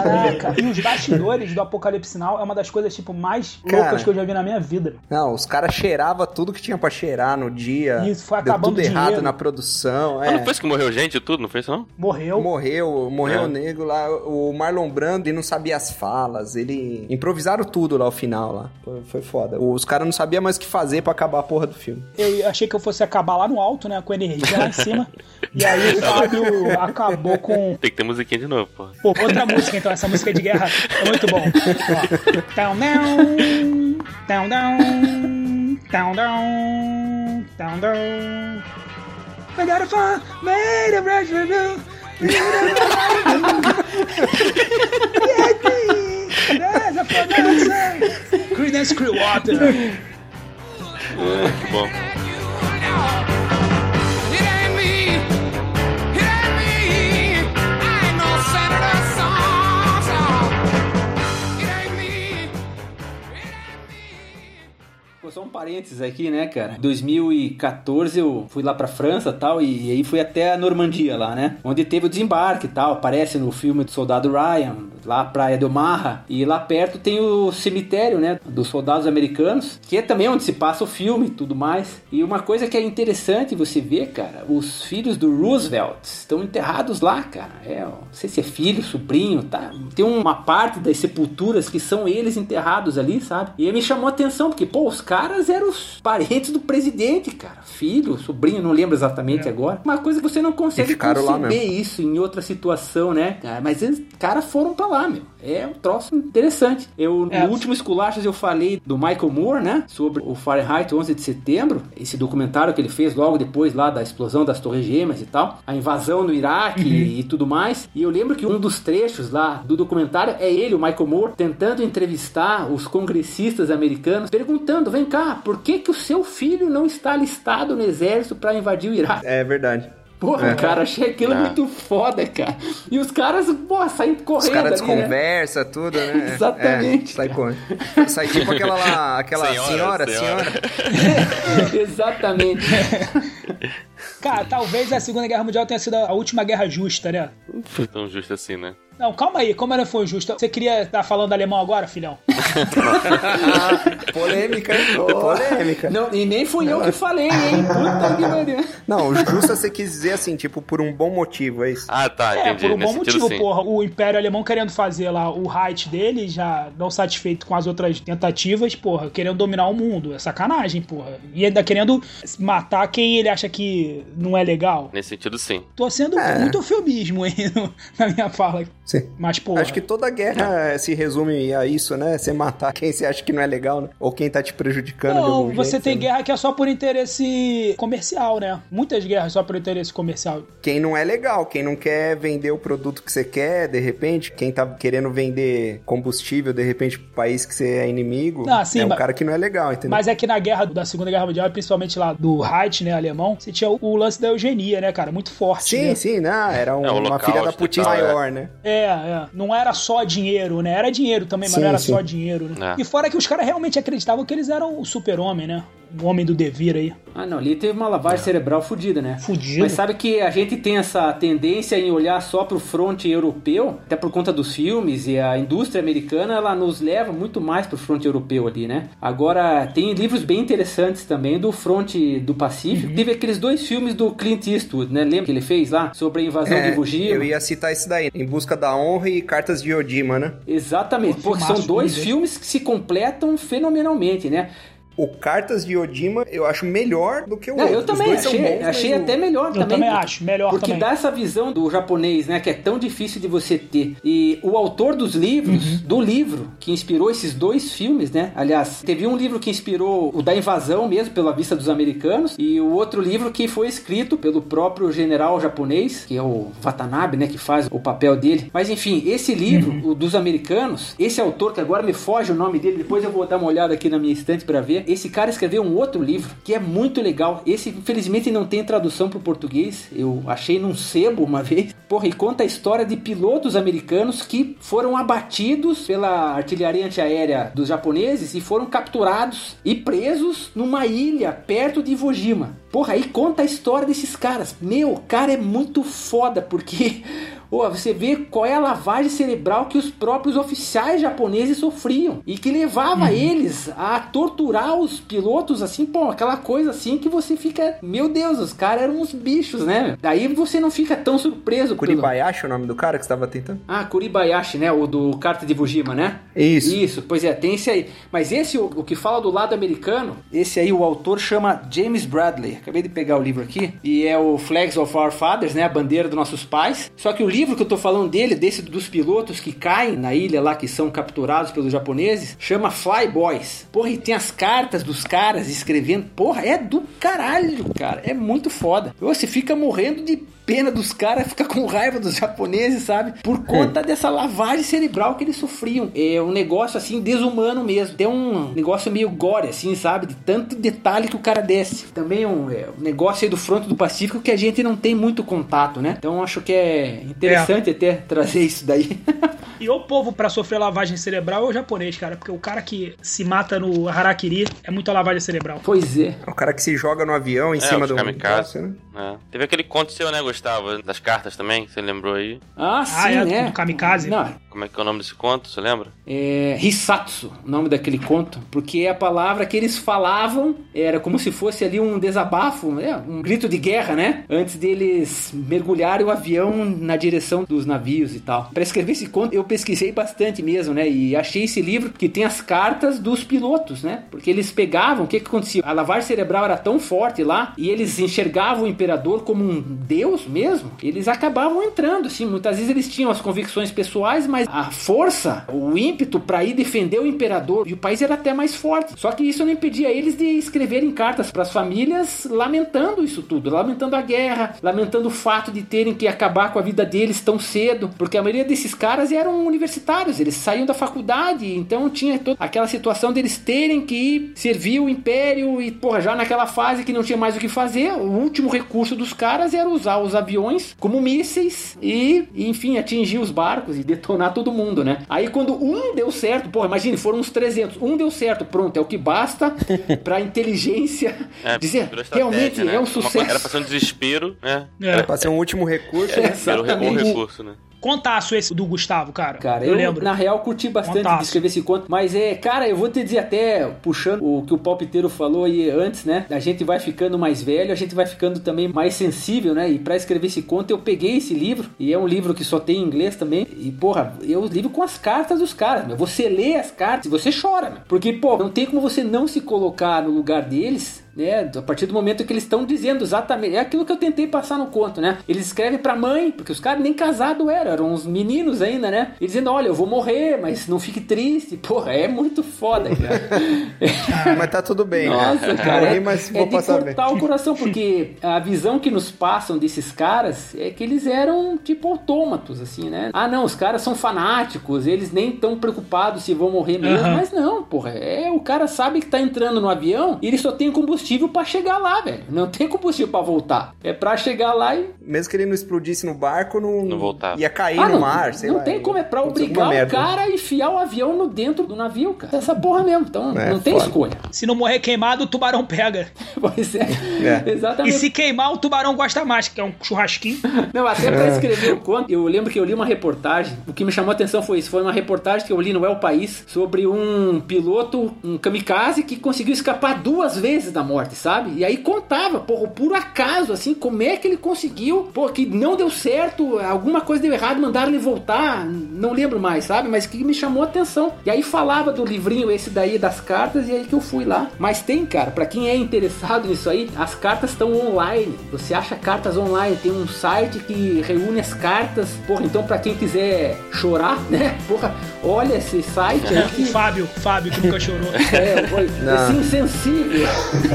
Caraca. E os bastidores do Apocalipse Now é uma das coisas, tipo, mais loucas Cara. que eu já vi na minha vida. Não, os caras cheiravam tudo que tinha pra cheirar no dia. Isso, foi Deu acabando tudo o errado dinheiro. na produção. Mas É. não foi isso que morreu gente e tudo, não foi isso não? Morreu. Morreu, morreu É. o nego lá, o Marlon Brando, ele não sabia as falas, ele improvisaram tudo lá ao final lá. Foi, foi foda. Os caras não sabiam mais o que fazer pra acabar a porra do filme. Eu achei que eu fosse acabar lá no alto, né? Com energia lá em cima. E aí o Fábio acabou com. Tem que ter musiquinha de novo, pô. Pô, outra música então, essa música de guerra é muito bom. Ó. Down, down, down, down, down, down, down, down. I gotta find, made a break for you. There's a. Creedence Clearwater. Que bom. Só um parênteses aqui, né, cara? 2014 eu fui lá pra França tal, e, e aí fui até a Normandia lá, né? Onde teve o desembarque e tal. Aparece no filme do Soldado Ryan, lá a Praia de Omaha. E lá perto tem o cemitério, né? Dos soldados americanos, que é também onde se passa o filme e tudo mais. E uma coisa que é interessante você ver, cara, os filhos do Roosevelt estão enterrados lá, cara. É, não sei se é filho, sobrinho, tá? Tem uma parte das sepulturas que são eles enterrados ali, sabe? E aí me chamou a atenção, porque, pô, os caras eram os parentes do presidente, cara. Filho, sobrinho, não lembro exatamente agora. Uma coisa que você não consegue conceber mesmo. isso em outra situação, né? cara? Mas eles, caras foram pra lá, meu. É um troço interessante. Eu, É. no último Esculachos eu falei do Michael Moore, né? Sobre o Fahrenheit 11 de setembro. Esse documentário que ele fez logo depois lá da explosão das Torres Gêmeas e tal. A invasão no Iraque e tudo mais. E eu lembro que um dos trechos lá do documentário é ele, o Michael Moore, tentando entrevistar os congressistas americanos, perguntando: vem cá, por que, que o seu filho não está alistado no exército para invadir o Iraque? É verdade. Porra, É. cara, achei aquilo É. muito foda, cara. E os caras, porra, saem correndo Os caras ali, né? desconversa, tudo, né? Exatamente. É, sai correndo. Sai tipo aquela lá, aquela Senhora, senhora, senhora. senhora. Exatamente. Cara, talvez a Segunda Guerra Mundial tenha sido a última guerra justa, né? Não foi tão justo assim, né? Não, calma aí, como ela foi justa? Você queria estar falando alemão agora, filhão? polêmica, hein? Polêmica. Não, e nem fui eu que falei, hein? Puta que pariu. Não, justo você quis dizer assim, tipo, por um bom motivo, é isso. Ah, tá, É, entendi. por um bom Nesse motivo, sim. porra. O Império Alemão querendo fazer lá o Reich dele, já não satisfeito com as outras tentativas, porra, querendo dominar o mundo. É sacanagem, porra. E ainda querendo matar quem ele acha que não é legal. Nesse sentido, sim. Tô sendo É. muito eufemismo aí no- na minha fala. Sim. Mas, porra. Acho que toda guerra se resume a isso, né? Você matar quem você acha que não é legal, né? Ou quem tá te prejudicando de Não, algum você jeito, tem sabe? guerra que é só por interesse comercial, né? Muitas guerras só por interesse comercial. Quem não é legal, quem não quer vender o produto que você quer, de repente, quem tá querendo vender combustível, de repente, pro país que você é inimigo, Ah, sim, é um mas- cara que não é legal, entendeu? Mas é que na guerra da Segunda Guerra Mundial, principalmente lá do Reich, né, alemão, você tinha o, o lance da eugenia, né, cara? Muito forte. Sim, né? sim, não, era um- É, uma filha da tal, é. maior, né? É, é. Não era só dinheiro, né? Era dinheiro também, mas Sim, não era sim. só dinheiro, né? É. E fora que os caras realmente acreditavam que eles eram o super-homem, né? O homem do devir aí. Ah, não, ali teve uma lavagem cerebral fodida, né? Fudido. Mas sabe que a gente tem essa tendência em olhar só pro fronte europeu, até por conta dos filmes e a indústria americana, ela nos leva muito mais pro fronte europeu ali, né? Agora, tem livros bem interessantes também do fronte do Pacífico. Uhum. Teve aqueles dois filmes do Clint Eastwood, né? Lembra que ele fez lá? Sobre a invasão de É, Iwo Jima? eu ia citar esse daí, Em Busca da Honra e Cartas de Odima, né? Exatamente, Pô, porque são dois filmes que se completam fenomenalmente, né? O Cartas de Odima eu acho melhor do que o Não, outro. eu também achei, bons, achei o- até melhor Eu também. também porque- acho, melhor Porque também. dá essa visão do japonês, né, que é tão difícil de você ter. E o autor dos livros, Uhum. do livro que inspirou esses dois filmes, né? Aliás, teve um livro que inspirou o da invasão mesmo pela vista dos americanos e o outro livro que foi escrito pelo próprio general japonês, que é o Watanabe, né, que faz o papel dele. Mas enfim, esse livro, Uhum. o dos americanos, esse autor que agora me foge o nome dele, depois eu vou dar uma olhada aqui na minha estante para ver. Esse cara escreveu um outro livro que é muito legal. Esse, infelizmente, não tem tradução para o português. Eu achei num sebo uma vez. Porra, e conta a história de pilotos americanos que foram abatidos pela artilharia antiaérea dos japoneses e foram capturados e presos numa ilha perto de Iwo Jima. Porra, aí conta a história desses caras. Meu, o cara é muito foda porque você vê qual é a lavagem cerebral que os próprios oficiais japoneses sofriam e que levava eles a torturar os pilotos assim, pô, aquela coisa assim que você fica, meu Deus, os caras eram uns bichos, né? Daí você não fica tão surpreso. pelo- Kuribayashi é o nome do cara que você tava tentando? Ah, Kuribayashi, né? O do Carta de Fujima, né? Isso. Isso, pois é, tem esse aí. Mas esse, o, o que fala do lado americano, esse aí o autor chama James Bradley. Acabei de pegar o livro aqui. E é o Flags of Our Fathers, né? A bandeira dos nossos pais. Só que o livro que eu tô falando dele, desse dos pilotos que caem na ilha lá, que são capturados pelos japoneses, chama Fly Boys. Porra, e tem as cartas dos caras escrevendo. Porra, é do caralho, cara. É muito foda. Você fica morrendo de pena dos caras, fica com raiva dos japoneses, sabe? Por conta dessa lavagem cerebral que eles sofriam. É um negócio assim desumano mesmo. Tem um negócio meio gore, assim, sabe? De tanto detalhe que o cara desce. Também um, é, um negócio aí do fronte do Pacífico que a gente não tem muito contato, né? Então acho que é interessante até trazer isso daí. E o povo pra sofrer lavagem cerebral é o japonês, cara. Porque o cara que se mata no Harakiri é muita lavagem cerebral. pois é. É o cara que se joga no avião em É, cima do kamikaze. né? É. Teve aquele conto seu, né, Gustavo? Das cartas também, você lembrou aí? Ah, sim, é, né? do kamikaze? Não, Como é que é o nome desse conto, você lembra? é Hisatsu, o nome daquele conto, porque é a palavra que eles falavam, era como se fosse ali um desabafo, né? um grito de guerra, né? Antes deles mergulharem o avião na direção dos navios e tal. Para escrever esse conto, eu pesquisei bastante mesmo, né? E achei esse livro que tem as cartas dos pilotos, né? Porque eles pegavam, o que que acontecia? A lavagem cerebral era tão forte lá e eles enxergavam o imperador como um deus mesmo, eles acabavam entrando, assim, muitas vezes eles tinham as convicções pessoais, mas a força, o ímpeto para ir defender o imperador e o país era até mais forte. Só que isso não impedia eles de escreverem cartas para as famílias lamentando isso tudo, lamentando a guerra, lamentando o fato de terem que acabar com a vida deles tão cedo, porque a maioria desses caras eram universitários, eles saíam da faculdade, então tinha toda aquela situação deles terem que servir o império e, porra, já naquela fase que não tinha mais o que fazer, o último recurso dos caras era usar os aviões como mísseis e, enfim, atingir os barcos e detonar todo mundo, né? Aí quando um deu certo, porra, imagine, foram uns 300, um deu certo, pronto, é o que basta pra inteligência É, dizer, realmente né? é um Uma sucesso. coisa- Era pra ser um desespero, né? É. Pra ser um último recurso. Era o re- o recurso, né? Contaço esse do Gustavo, cara. Cara, eu, eu, lembro. na real curti bastante Contaço. de escrever esse conto, mas é, cara, eu vou te dizer até, puxando o que o palpiteiro falou aí antes, né? A gente vai ficando mais velho, a gente vai ficando também mais sensível, né? E pra escrever esse conto eu peguei esse livro, e é um livro que só tem em inglês também, e porra, eu livro com as cartas dos caras, meu. Você lê as cartas e você chora, meu. Porque, pô, não tem como você não se colocar no lugar deles, né? A partir do momento que eles estão dizendo exatamente, é aquilo que eu tentei passar no conto, né? Eles escrevem pra mãe, porque os caras nem casados eram, eram uns meninos ainda, né? E dizendo, olha, eu vou morrer, mas não fique triste. Porra, é muito foda, cara. Mas tá tudo bem. Nossa, cara, Morri, é, mas é vou de passar bem. cortar o coração, porque a visão que nos passam desses caras é que eles eram tipo autômatos, assim, né? Ah, não, os caras são fanáticos, eles nem tão preocupados se vão morrer mesmo, Aham. mas não, porra, é, o cara sabe que tá entrando no avião e ele só tem combustível pra chegar lá, velho. Não tem combustível pra voltar. É pra chegar lá e Mesmo que ele não explodisse no barco, não, Não voltava. ia cair ah, no não, mar, sei não lá. tem como, é pra Aconteceu obrigar o cara a enfiar o avião no dentro do navio, cara. Essa porra mesmo, então É, não tem foda. escolha. Se não morrer queimado, o tubarão pega. Pois é, É. E exatamente. se queimar, o tubarão gosta mais, que é um churrasquinho. Não, até pra escrever o conto, eu lembro que eu li uma reportagem. O que me chamou a atenção foi isso: foi uma reportagem que eu li no El País sobre um piloto, um kamikaze, que conseguiu escapar duas vezes da morte, sabe? E aí contava, porra, por acaso, assim, como é que ele conseguiu, pô, que não deu certo, alguma coisa deu errado, mandaram ele voltar, não lembro mais, sabe? Mas que me chamou a atenção. E aí falava do livrinho esse daí das cartas, e aí que eu fui lá. Mas tem, cara, pra quem é interessado nisso aí, as cartas estão online. Você acha cartas online, tem um site que reúne as cartas. Porra, então pra quem quiser chorar, né? Porra, olha esse site O que. Fábio, Fábio, que nunca chorou. É, foi, Não. esse insensível.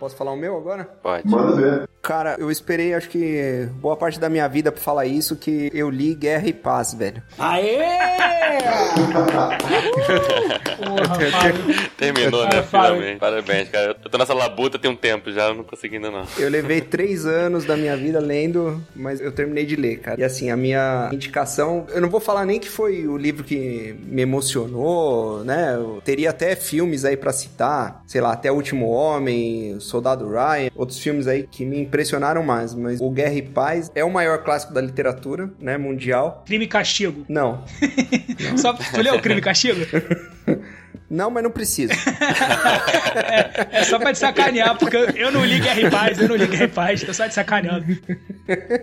Posso falar o meu agora? Pode. Manda ver. Cara, eu esperei, acho que boa parte da minha vida pra falar isso, que eu li Guerra e Paz, velho. Aê! Porra. Terminou, né? Finalmente. Parabéns, cara. Eu tô nessa labuta tem um tempo já, eu não consegui ainda não. Eu levei três anos da minha vida lendo, mas eu terminei de ler, cara. E assim, a minha indicação, eu não vou falar nem que foi o livro que me emocionou, né? Eu teria até filmes aí pra citar, sei lá, até O Último Homem, Soldado Ryan, outros filmes aí que me impressionaram mais, mas o Guerra e Paz é o maior clássico da literatura, né, mundial. Crime e castigo. Não. Só, tu leu Crime e Castigo? Não, mas não precisa. É só pra te sacanear, porque eu não li Guerra e Paz, eu não li Guerra e Paz, tô só te sacaneando.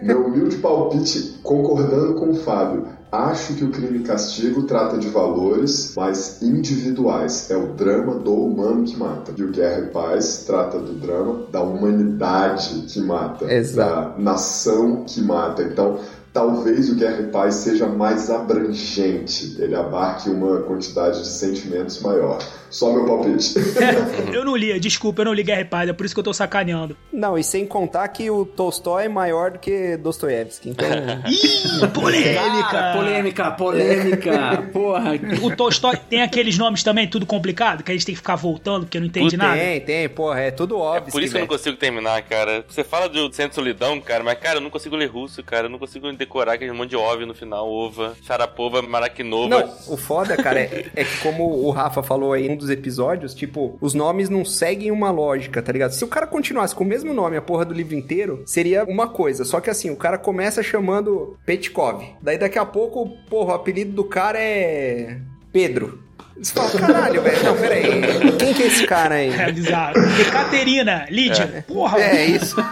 Meu humilde palpite, concordando com o Fábio. Acho que o crime e castigo trata de valores mais individuais. É o drama do humano que mata. E o Guerra e Paz trata do drama da humanidade que mata. Exato. Da nação que mata. Então, talvez o Guerra e Paz seja mais abrangente. Ele abarque uma quantidade de sentimentos maior. Só meu palpite. Eu não li, desculpa, eu não li Guerra e Paz, é por isso que eu tô sacaneando. Não, e sem contar que o Tolstói é maior do que Dostoiévski. Então, Ih, polêmica! Cara, polêmica, polêmica. Porra. O Tolstói tem aqueles nomes também, tudo complicado, que a gente tem que ficar voltando, porque não entende nada. tem, tem, porra, é tudo É óbvio. por isso que eu não consigo terminar, cara. Você fala do Centro de Solidão, cara, mas, cara, eu não consigo ler russo, cara. Eu não consigo decorar aquele monte de óbvio no final, ova, charapova, maraquinova. Não, o foda, cara, é, é que como o Rafa falou aí em um dos episódios, tipo, os nomes não seguem uma lógica, tá ligado? Se o cara continuasse com o mesmo nome a porra do livro inteiro, seria uma coisa. Só que assim, o cara começa chamando Petkov. Daí daqui a pouco, porra, o apelido do cara é. Pedro. Você fala, caralho, velho. Não, pera aí. Quem que é esse cara aí? É bizarro. Ekaterina, Lídia, porra, É isso.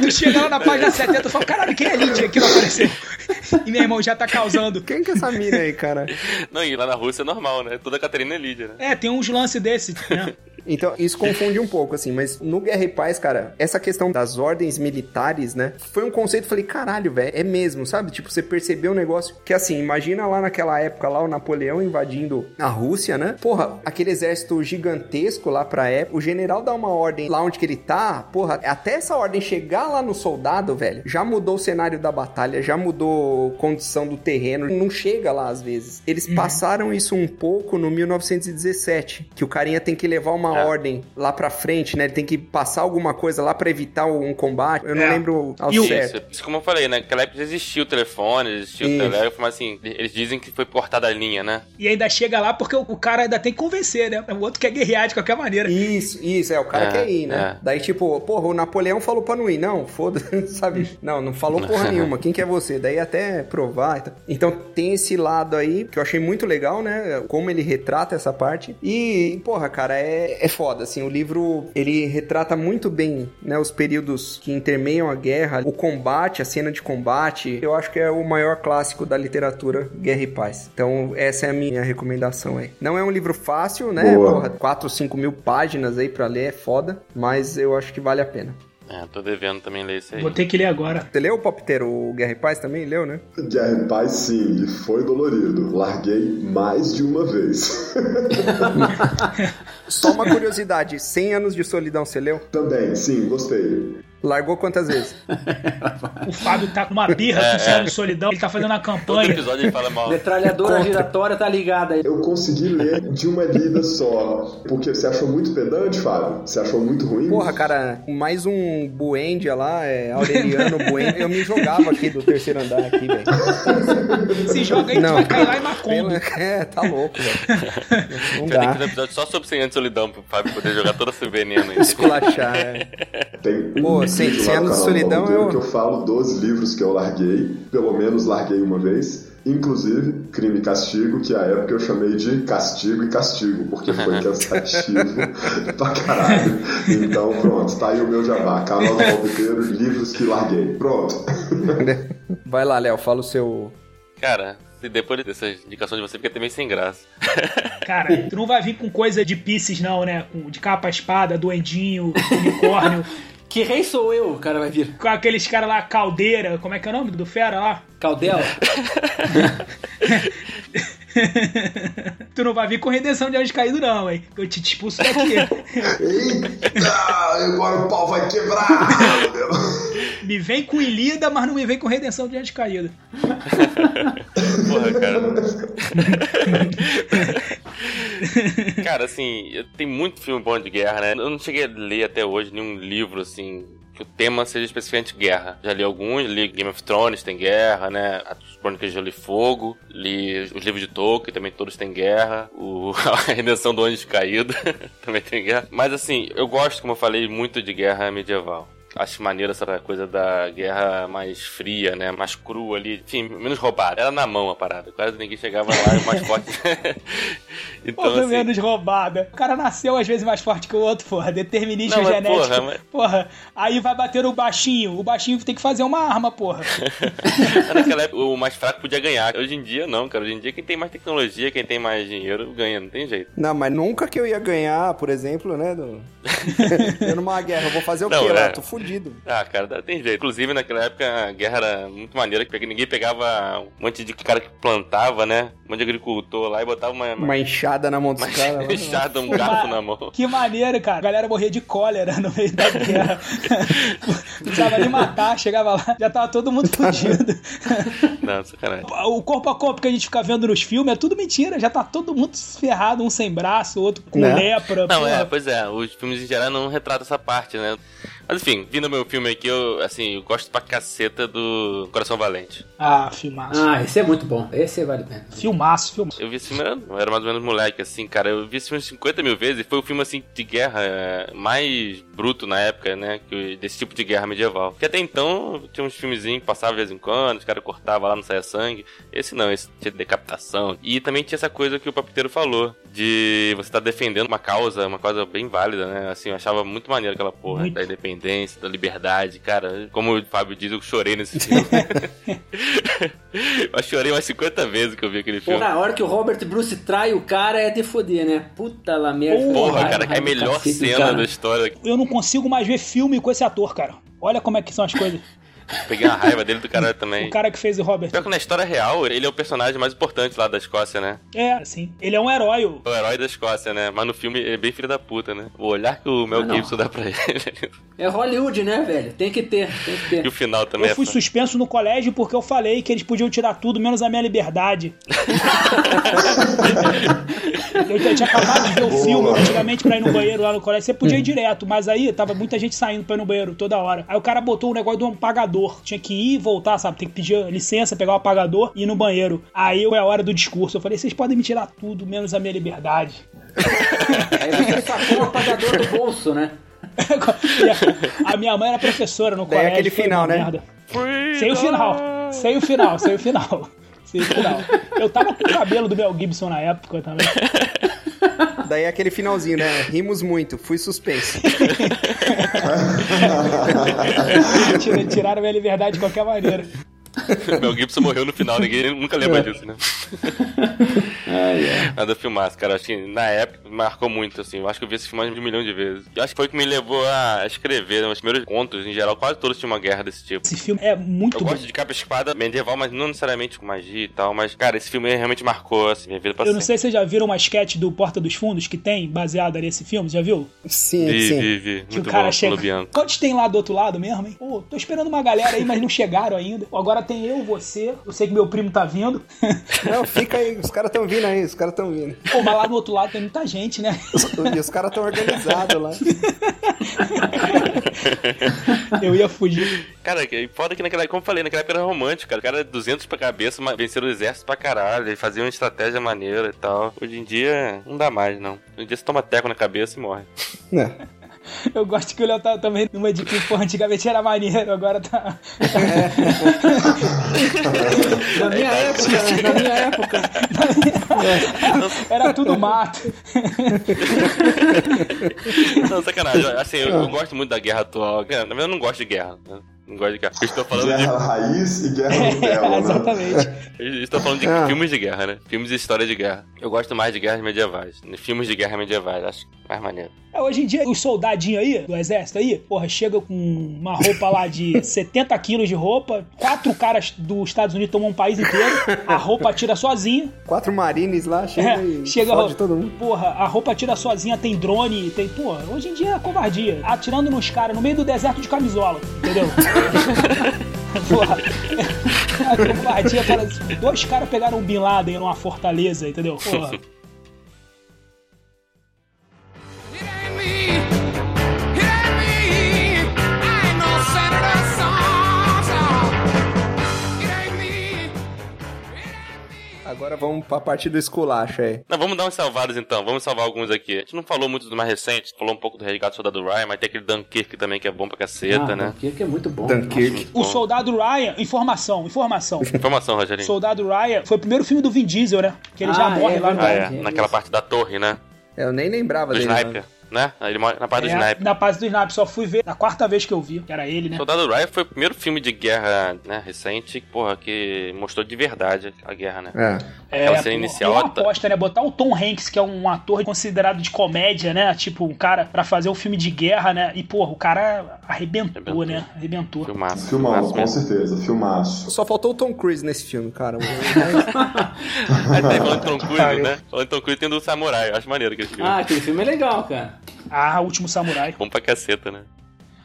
tu chega lá na página 70 e fala, caralho, quem é Lídia que não apareceu? E meu irmão já tá causando. Quem que é essa mina aí, cara? Não, e lá na Rússia é normal, né? Toda Catarina é Lídia, né? É, tem uns lances desse, né? Então, isso confunde um pouco, assim, mas no Guerra e Paz, cara, essa questão das ordens militares, né? Foi um conceito, falei, caralho, velho, é mesmo, sabe? Tipo, você percebeu um negócio que, assim, imagina lá naquela época, lá o Napoleão invadindo a Rússia, né? Porra, aquele exército gigantesco lá pra época, o general dá uma ordem lá onde que ele tá, porra, até essa ordem chegar lá no soldado, velho, já mudou o cenário da batalha, já mudou a condição do terreno, não chega lá às vezes. Eles passaram isso um pouco no 1917, que o carinha tem que levar uma uma É. ordem lá pra frente, né? Ele tem que passar alguma coisa lá pra evitar um combate. Eu não É. lembro ao E certo. Isso, isso como eu falei, né? Naquela época existia o telefone, existia Isso. o teléfono, mas assim, eles dizem que foi cortada a linha, né? E ainda chega lá porque o, o cara ainda tem que convencer, né? O outro quer guerrear de qualquer maneira. Isso, isso, é, o cara É, quer ir, né? é. Daí, tipo, porra, o Napoleão falou pra não ir. Não, foda-se, sabe? Não, não falou porra nenhuma. Quem que é você? Daí até provar e tal. Então tem esse lado aí que eu achei muito legal, né? Como ele retrata essa parte. E, porra, cara, é, é foda, assim. O livro, ele retrata muito bem, né? Os períodos que intermeiam a guerra, o combate, a cena de combate. Eu acho que é o maior clássico da literatura Guerra e Paz. Então, essa é a minha recomendação aí. Não é um livro fácil, né? Boa. Porra, 4 ou 5 mil páginas aí pra ler é foda, mas eu acho que vale a pena. É, tô devendo também ler isso aí. Vou ter que ler agora. Você leu, Popteiro, o Guerra e Paz também? Leu, né? Guerra e Paz, sim, e foi dolorido. Larguei mais de uma vez. Só uma curiosidade, 100 anos de solidão, você leu? Também, sim, gostei. Largou quantas vezes? O Fábio tá com uma birra com o Céu de Solidão. Ele tá fazendo uma Todo campanha. episódio ele fala mal. Metralhadora Contra. giratória tá ligada aí. Eu consegui ler de uma lida só. Porque você achou muito pedante, Fábio? Você achou muito ruim? Porra, cara, mais um Buendia lá, é, Aureliano Buendia. Eu me jogava aqui do terceiro andar aqui, velho. Se joga aí que tu vai cair lá em Macondo. Pela- É, tá louco, velho. Não Vai ter que dá. um episódio só sobre 100 anos de solidão pro Fábio poder jogar todo esse veneno aí. Esculachar, é. Tem um Pô, no anos de solidão, eu- que eu falo dos livros que eu larguei. Pelo menos larguei uma vez. Inclusive, Crime e Castigo, que à época eu chamei de Castigo e Castigo, porque foi cansativo pra caralho. Então, pronto, tá aí o meu jabá. Canal do Palmiteiro, livros que larguei. Pronto. Vai lá, Léo, fala o seu. Cara, depois dessas indicações de você, fica até meio sem graça. Cara, tu não vai vir com coisa de Pisces, não, né? Com, de capa espada, duendinho, unicórnio. Que rei sou eu, o cara vai vir. com aqueles caras lá, caldeira. Como é que é o nome do fera lá? Caldela. tu não vai vir com redenção de anjo caído, não, hein? Eu te expulso daqui. Eita, agora o pau vai quebrar! me vem com Ilida, mas não me vem com redenção de anjo caído. Porra, cara. cara, assim, tem muito filme bom de guerra, né? Eu não cheguei a ler até hoje nenhum livro, assim, que o tema seja especificamente guerra. Já li alguns, li Game of Thrones, tem guerra, né? As Crônicas de Gelo e Fogo, li os livros de Tolkien, também todos têm guerra. O... A Redenção do Anjo Caído também tem guerra. Mas, assim, eu gosto, como eu falei, muito de guerra medieval. Acho maneiro essa coisa da guerra mais fria, né? Mais crua ali. Enfim, menos roubada. Era na mão a parada. Quase ninguém chegava lá e o mais forte. então, Porra, assim, menos roubada. O cara nasceu às vezes mais forte que o outro, porra. Determinismo Não, mas, genético. porra, mas- Porra, aí vai bater o baixinho. O baixinho tem que fazer uma arma, porra. naquela época o mais fraco podia ganhar. Hoje em dia, não, cara. Hoje em dia, quem tem mais tecnologia, quem tem mais dinheiro, ganha. Não tem jeito. Não, mas nunca que eu ia ganhar, por exemplo, né? Do... eu numa guerra, eu vou fazer o Não, quê lá? é. Tô fudido. Ah, cara, dá- tem jeito. Inclusive, naquela época, a guerra era muito maneira, porque ninguém pegava um monte de cara que plantava, né? Um monte de agricultor lá e botava uma, uma Uma enxada na mão dos caras. lá. enxada, um garfo na mão. Que maneiro, cara. A galera morria de cólera no meio da guerra. Não precisava nem matar, chegava lá, já tava todo mundo fudido. Não, sacanagem. O corpo a corpo que a gente fica vendo nos filmes é tudo mentira. Já tá todo mundo ferrado, um sem braço, outro com Né? lepra. Não, porra. é, pois é, os filmes em geral não retratam essa parte, né? Mas enfim, vindo ao meu filme aqui, eu, assim, eu gosto pra caceta do Coração Valente. Ah, filmaço. Ah, esse é muito bom. Esse vale a pena. Filmaço, filmaço. Eu vi esse filme, eu era mais ou menos moleque, assim, cara. Eu vi esse filme 50 mil vezes e foi o filme, assim, de guerra é, mais bruto na época, né? que- Desse tipo de guerra medieval. Porque até então tinha uns filmezinhos que passavam de vez em quando, os caras cortavam lá, não saia sangue. Esse não, esse tinha decapitação. E também tinha essa coisa que o papiteiro falou, de você estar defendendo uma causa, uma causa bem válida, né? Assim, eu achava muito maneiro aquela porra Muito. da independência, da liberdade, cara. Como o Fábio diz, eu chorei nesse filme. eu chorei umas 50 vezes que eu vi aquele filme. Porra, a hora que o Robert Bruce trai o cara é de foder, né? Puta la merda. Porra, Raiva, cara, é a melhor cacete, cena cara. da história. Eu não consigo mais ver filme com esse ator, cara. Olha como é que são as coisas. Peguei a raiva dele do cara também. O cara que fez o Robert. Pior que na história real, ele é o personagem mais importante lá da Escócia, né? É, assim. Ele é um herói. o- O herói da Escócia, né? Mas no filme é bem filho da puta, né? O olhar que o Mel Ah. Gibson dá pra ele. É Hollywood, né, velho? Tem que ter, tem que E ter. o final também Eu fui é. fa- suspenso no colégio porque eu falei que eles podiam tirar tudo menos a minha liberdade. eu tinha acabado de ver o Boa. filme antigamente pra ir no banheiro lá no colégio. Você podia ir direto, mas aí tava muita gente saindo pra ir no banheiro toda hora. Aí o cara botou um negócio de um apagador. Tinha que ir e voltar, sabe? Tem que pedir licença, pegar o apagador e ir no banheiro. Aí foi a hora do discurso. Eu falei, vocês podem me tirar tudo menos a minha liberdade. Aí você sacou o apagador do bolso, né? A minha mãe era professora no Daí colégio. aquele foi final, né? merda. Sem o final. Sem o final, sem o final. Sem o final. Eu tava com o cabelo do Mel Gibson na época também. Daí aquele finalzinho, né? Rimos muito, fui suspenso. Tira- Tiraram minha liberdade de qualquer maneira. Mel Gibson morreu no final, ninguém nunca lembra disso, né? Nada filmaço, cara. Acho que na época marcou muito, assim. Eu acho que eu vi esse filme mais de um milhão de vezes. Eu acho que foi o que me levou a escrever. Né? Os primeiros contos, em geral, quase todos tinham uma guerra desse tipo. Esse filme é muito Eu bom. gosto de capa espada medieval, mas não necessariamente com magia e tal. Mas, cara, esse filme realmente marcou assim, minha vida pra Eu não sempre. sei se vocês já viram uma sketch do Porta dos Fundos que tem baseada nesse filme, já viu? Sim, Vi, sim. vi, vi. Que Muito o cara bom, chega. Quantos tem lá do outro lado mesmo, hein? Pô, tô esperando uma galera aí, mas não chegaram ainda. Agora tem eu, você. Eu sei que meu primo tá vindo. Não, fica aí, os caras tão vindo aí, os caras tão vindo. Pô, mas lá do outro lado tem muita gente, né? E os caras tão organizados lá. Eu ia fugir. Cara, que foda que naquela, como eu falei, naquela época era romântico, cara. O cara 200 pra cabeça, mas venceram o exército pra caralho. Eles faziam uma estratégia maneira e tal. Hoje em dia, não dá mais, não. Hoje em dia você toma teco na cabeça e morre. É. Eu gosto que o Léo tá também numa de que, pô, antigamente era maneiro, agora tá. Na minha época, né? na minha época. Era tudo mato. Não, sacanagem. Assim, eu, eu gosto muito da guerra atual. Na verdade, eu não gosto de guerra. Não gosto de guerra. Eu estou falando de Guerra raiz e guerra Nutella, né? Exatamente. Eu estou falando de Ah. filmes de guerra, né? Filmes de história de guerra. Eu gosto mais de guerras medievais. Filmes de guerra medievais, acho mais maneiro. É, hoje em dia, os soldadinhos aí, do exército aí, porra, chega com uma roupa lá de 70 quilos de roupa, quatro caras dos Estados Unidos tomam um país inteiro, a roupa tira sozinha. Quatro marines lá, chega É, e chega fode todo mundo. Porra, a roupa tira sozinha, tem drone, tem. Porra, hoje em dia é covardia. Atirando nos caras no meio do deserto de camisola, entendeu? porra. A covardia, cara. Dois caras pegaram um Bin Laden numa fortaleza, entendeu? Porra. Agora vamos pra parte do esculacho aí. Não, vamos dar uns salvados então. Vamos salvar alguns aqui. A gente não falou muito do mais recente, falou um pouco do Resgate do Soldado Ryan, mas tem aquele Dunkirk também que é bom pra caceta, Ah, né? Dunkirk é muito bom. Dunkirk. O Soldado Ryan, informação, informação. Informação, Rogerinho. Soldado Ryan foi o primeiro filme do Vin Diesel, né? Que ele já Ah, morre é lá no. Ah, é. Naquela parte da torre, né? Eu nem lembrava Do dele. sniper, né? Ele morre na parte do É, sniper. na base do Sniper, só fui ver na quarta vez que eu vi, que era ele, né? Soldado Ryan foi o primeiro filme de guerra, né, recente, porra, que mostrou de verdade a guerra, né? É. Aquela É, cena inicial, é uma tá- aposta, né? Botar o Tom Hanks, que é um ator considerado de comédia, né? Tipo, um cara pra fazer um filme de guerra, né? E, porra, o cara arrebentou, Arrebentou. né? Arrebentou. Filmaço. Filmaço, com mesmo. certeza, filmaço. Só faltou o Tom Cruise nesse filme, cara. Aí tá aí falando de Tom Cruise, né? Falando de Tom Cruise tem do Samurai, eu acho maneiro aquele filme. Ah, aquele filme é legal, cara. Ah, Último Samurai. Bom pra caceta, né?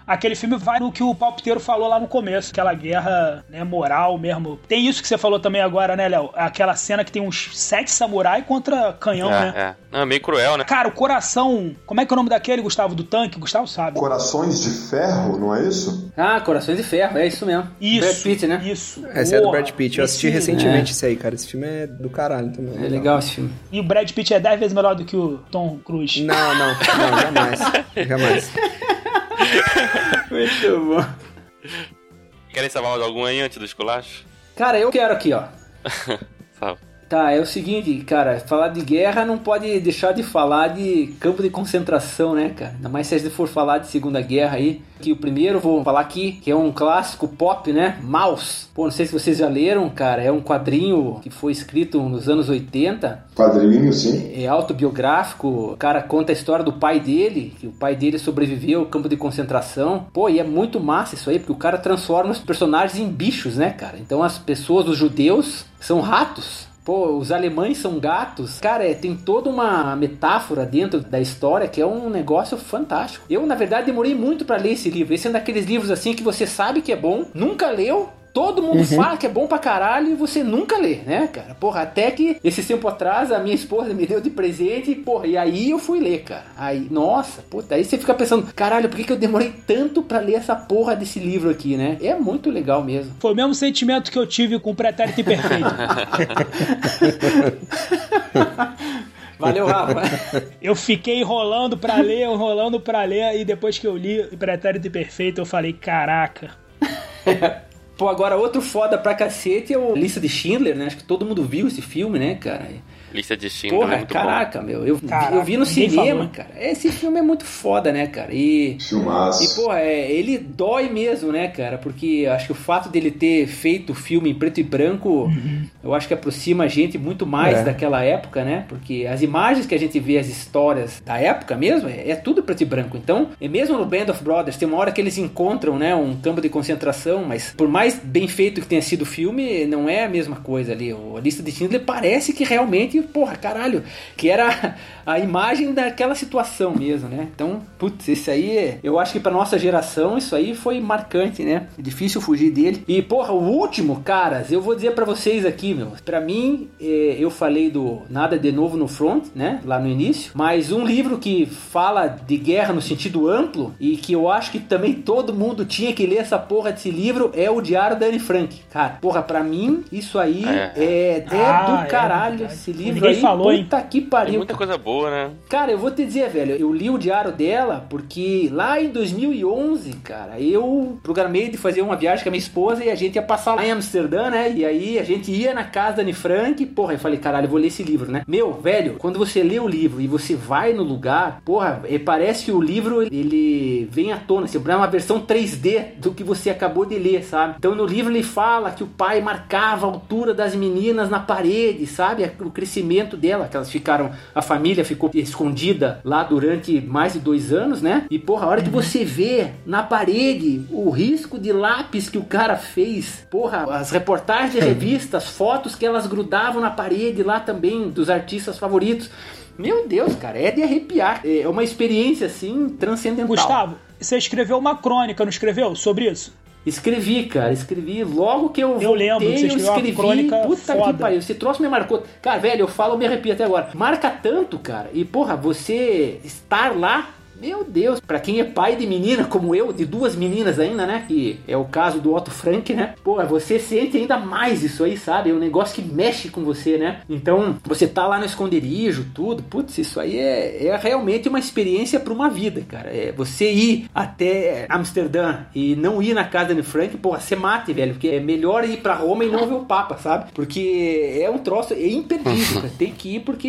Aquele filme vai no que o palpiteiro falou lá no começo, aquela guerra né, moral mesmo. Tem isso que você falou também agora, né, Léo? Aquela cena que tem uns sete samurai contra canhão, é, né? é. Não, é meio cruel, né? Cara, o coração. Como é que é o nome daquele, Gustavo, do tanque? Gustavo sabe. Corações de Ferro, não é isso? Ah, Corações de Ferro, é isso mesmo. Isso. Brad Pitt, né? Isso. Esse é do Brad Pitt. Eu assisti esse- recentemente isso aí, cara. Esse filme é do caralho também. É legal esse filme. E o Brad Pitt é 10 vezes melhor do que o Tom Cruise. Não, não, não, jamais. Jamais. Muito bom. Querem salvar mais algum aí antes do esculacho? Cara, eu quero aqui, ó. Salve. Tá, é o seguinte, cara, falar de guerra não pode deixar de falar de campo de concentração, né, cara? Ainda mais se a gente for falar de Segunda Guerra aí. Que o primeiro vou falar aqui, que é um clássico pop, né? Maus. Pô, não sei se vocês já leram, cara. É um quadrinho que foi escrito nos anos 80. Quadrinho, sim. É autobiográfico. O cara conta a história do pai dele, que o pai dele sobreviveu ao campo de concentração. Pô, e é muito massa isso aí, porque o cara transforma os personagens em bichos, né, cara? Então as pessoas, os judeus, são ratos. Pô, os alemães são gatos. Cara, é, tem toda uma metáfora dentro da história que é um negócio fantástico. Eu, na verdade, demorei muito pra ler esse livro. Esse é um daqueles livros assim que você sabe que é bom, nunca leu, Todo mundo fala que é bom pra caralho e você nunca lê, né, cara? Porra, até que esse tempo atrás a minha esposa me deu de presente, porra, e aí eu fui ler, cara. Aí, nossa, puta, aí você fica pensando, caralho, por que, que eu demorei tanto pra ler essa porra desse livro aqui, né? É muito legal mesmo. Foi o mesmo sentimento que eu tive com o Pretérito Imperfeito. Valeu, Rafa. Eu fiquei enrolando pra ler, enrolando pra ler, e depois que eu li o Pretérito Imperfeito, eu falei, caraca. Pô, agora outro foda pra cacete é o Lista de Schindler, né? Acho que todo mundo viu esse filme, né, cara? Lista de Schindler é Porra, muito caraca, meu. Eu, Caraca, eu vi no cinema, falou. cara. Esse filme é muito foda, né, cara? E. Filmaço. E, pô, é, ele dói mesmo, né, cara? Porque acho que o fato dele ter feito o filme em preto e branco, eu acho que aproxima a gente muito mais É. daquela época, né? Porque as imagens que a gente vê, as histórias da época mesmo, é, é tudo preto e branco. Então, é mesmo no Band of Brothers, tem uma hora que eles encontram, né, um campo de concentração, mas por mais bem feito que tenha sido o filme, não é a mesma coisa ali. O- A lista de Schindler parece que realmente, porra, caralho, que era a imagem daquela situação mesmo, né? Então, putz, esse aí, é- eu acho que pra nossa geração isso aí foi marcante, né? É difícil fugir dele. E, porra, o último, caras, eu vou dizer pra vocês aqui, meu. Pra mim, eh, eu falei do Nada de Novo no Front, né? Lá no início. Mas um livro que fala de guerra no sentido amplo e que eu acho que também todo mundo tinha que ler essa porra desse livro é o Diário da Anne Frank. Cara, porra, pra mim, isso aí É. é, é Ah, do é caralho. esse livro Ninguém aí, falou, hein? puta que Tem pariu. muita coisa boa, né? Cara, eu vou te dizer, velho, eu li o diário dela porque lá em 2011, cara, eu programei de fazer uma viagem com a minha esposa e a gente ia passar lá em Amsterdã, né? E aí a gente ia na casa da Anne Frank, porra, eu falei, caralho, eu vou ler esse livro, né? Meu, velho, quando você lê o livro e você vai no lugar, porra, é, parece que o livro ele vem à tona, assim, é uma versão 3D do que você acabou de ler, sabe? Então no livro ele fala que o pai marcava a altura das meninas na parede, sabe? O crescimento dela, que elas ficaram, a família ficou escondida lá durante mais de dois anos, né? E porra, a hora que você vê na parede o risco de lápis que o cara fez, porra, as reportagens de revistas, fotos que elas grudavam na parede lá também dos artistas favoritos. Meu Deus, cara, é de arrepiar. É uma experiência assim transcendental. Gustavo, você escreveu uma crônica, não escreveu? Sobre isso? Escrevi, cara, escrevi. Logo que eu Eu lembro que você eu escreveu uma escrevi. crônica Puta foda. que pariu, esse troço me marcou. Cara, velho, eu falo, eu me arrepio até agora. Marca tanto, cara. E, porra, você estar lá. Meu Deus, pra quem é pai de menina como eu, de duas meninas ainda, né? Que é o caso do Otto Frank, né? Porra, você sente ainda mais isso aí, sabe? É um negócio que mexe com você, né? Então, você tá lá no esconderijo, tudo. Putz, isso aí é, é realmente uma experiência pra uma vida, cara. É você ir até Amsterdã e não ir na casa Anne Frank, porra, você mate, velho. Porque é melhor ir pra Roma e não ver o Papa, sabe? Porque é um troço, é imperdível, cara. Tem que ir porque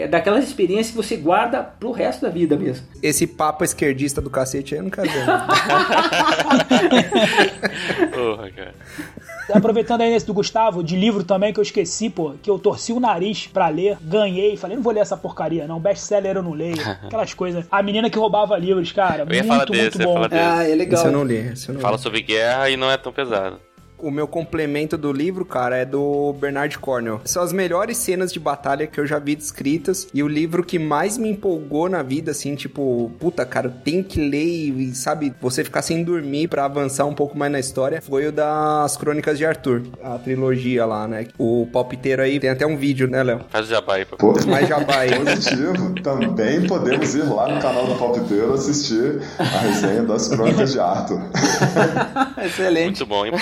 é daquelas experiências que você guarda pro resto da vida mesmo. Esse papo esquerdista do cacete aí eu não quero ver. Porra, cara. Aproveitando aí nesse do Gustavo, de livro também que eu esqueci, pô, que eu torci o nariz pra ler, ganhei, falei, não vou ler essa porcaria, não, best-seller eu não leio, aquelas coisas. A menina que roubava livros, cara, Eu ia muito, falar muito desse, eu ia bom. falar desse. Ah, é legal. Esse eu não li. Esse eu não Fala li. sobre guerra e não é tão pesado. O meu complemento do livro, cara, é do Bernard Cornwell. São as melhores cenas de batalha que eu já vi descritas. E o livro que mais me empolgou na vida, assim, tipo, puta, cara, tenho que ler e, sabe, você ficar sem dormir pra avançar um pouco mais na história, foi o das Crônicas de Arthur. A trilogia lá, né? O palpiteiro aí tem até um vídeo, né, Léo? Faz o jabá aí Pô, Mais jabá aí. Positivo. Também podemos ir lá no canal do Palpiteiro assistir a resenha das Crônicas de Arthur. Excelente. Muito bom, hein?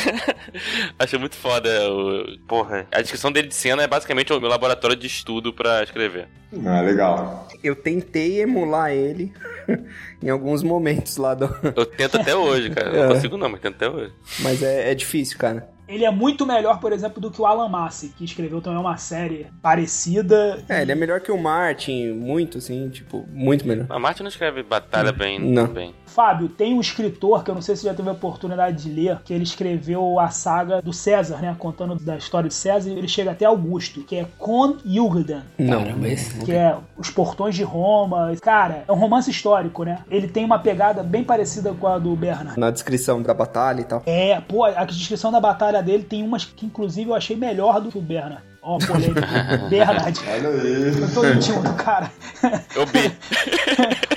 Achei muito foda. O... Porra, a descrição dele de cena é basicamente o meu laboratório de estudo pra escrever. Ah, legal. Eu tentei emular ele em alguns momentos lá do. Eu tento até hoje, cara. É. Não consigo não, mas tento até hoje. Mas é, é difícil, cara. Ele é muito melhor, por exemplo, do que o Alan Massi, que escreveu também uma série parecida. É, ele é melhor que o Martin, muito, assim, tipo, muito melhor. A Martin não escreve batalha bem. Não. bem. Fábio, tem um escritor que eu não sei se você já teve a oportunidade de ler, que ele escreveu a saga do César, né? Contando da história de César, e ele chega até Augusto, que é Con Jugend, Não. Esse- que é Os Portões de Roma. Cara, é um romance histórico, né? Ele tem uma pegada bem parecida com a do Bernard. Na descrição da batalha e tal. É, pô, a descrição da batalha dele tem umas que inclusive eu achei melhor do que o Bernard. Ó, polêmica. Bernard. Olha aí. Eu tô íntimo do cara. É o B.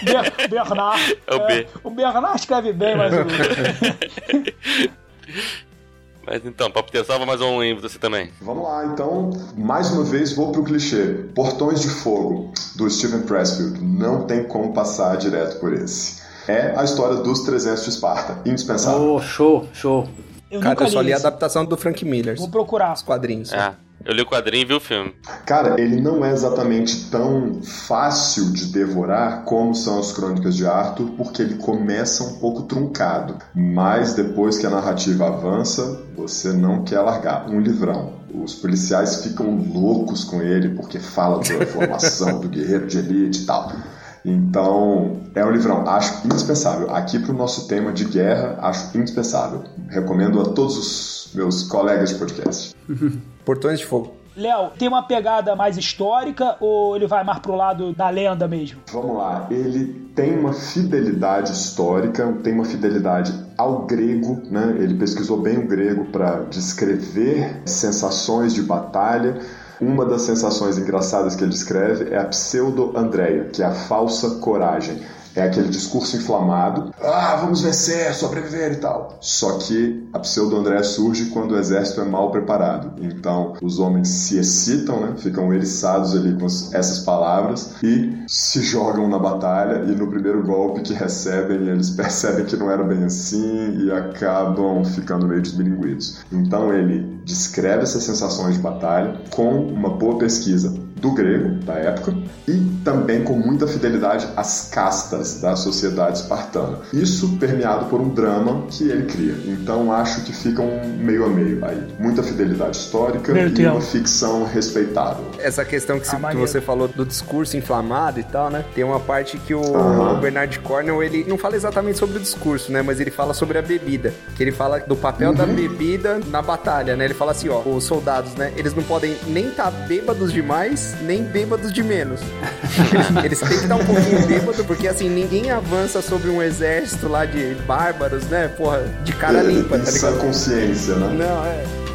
Ber- Bernard. É o B. o Bernard escreve bem, mas o. Mas então, Papo salva mais um em você também. Vamos lá, então, mais uma vez vou pro clichê. Portões de Fogo, do Steven Pressfield. Não tem como passar direto por esse. É a história dos 300 de Esparta. Indispensável. Oh, show, show. Eu Cara, nunca eu só li a esse. adaptação do Frank Miller. Vou procurar. Os quadrinhos. É. Eu li o quadrinho e vi o filme. Cara, ele não é exatamente tão fácil de devorar como são as Crônicas de Arthur, porque ele começa um pouco truncado. Mas depois que a narrativa avança, você não quer largar. Um livrão. Os policiais ficam loucos com ele porque fala da formação do guerreiro de elite e tal. Então, é um livrão. Acho indispensável. Aqui para o nosso tema de guerra, acho indispensável. Recomendo a todos os meus colegas de podcast. Portões de Fogo. Léo, tem uma pegada mais histórica ou ele vai mais pro lado da lenda mesmo? Vamos lá, ele tem uma fidelidade histórica, tem uma fidelidade ao grego, né? Ele pesquisou bem o grego para descrever sensações de batalha. Uma das sensações engraçadas que ele descreve é a pseudo-andreia, que é a falsa coragem. É aquele discurso inflamado, ah, vamos vencer, sobreviver e tal. Só que a pseudo-andréia surge quando o exército é mal preparado. Então, os homens se excitam, né? ficam eriçados ali com essas palavras e se jogam na batalha. E no primeiro golpe que recebem, eles percebem que não era bem assim e acabam ficando meio desmilinguidos. Então, ele descreve essas sensações de batalha com uma boa pesquisa do grego da época e também com muita fidelidade às castas da sociedade espartana. Isso permeado por um drama que ele cria. Então acho que fica um meio a meio aí. Muita fidelidade histórica Meu e Deus. uma ficção respeitável. Essa questão que, se- Ah, que você falou do discurso inflamado e tal, né? Tem uma parte que o, Aham. o Bernard Cornell, ele não fala exatamente sobre o discurso, né? Mas ele fala sobre a bebida. Que ele fala do papel da bebida na batalha, né? Ele fala assim, ó, os soldados, né? Eles não podem nem estar bêbados demais, nem bêbados de menos. eles, eles têm que estar um pouquinho bêbados, porque assim, ninguém avança sobre um exército lá de bárbaros, né? Porra, de cara limpa, tá é ligado? consciência, né? Não, é.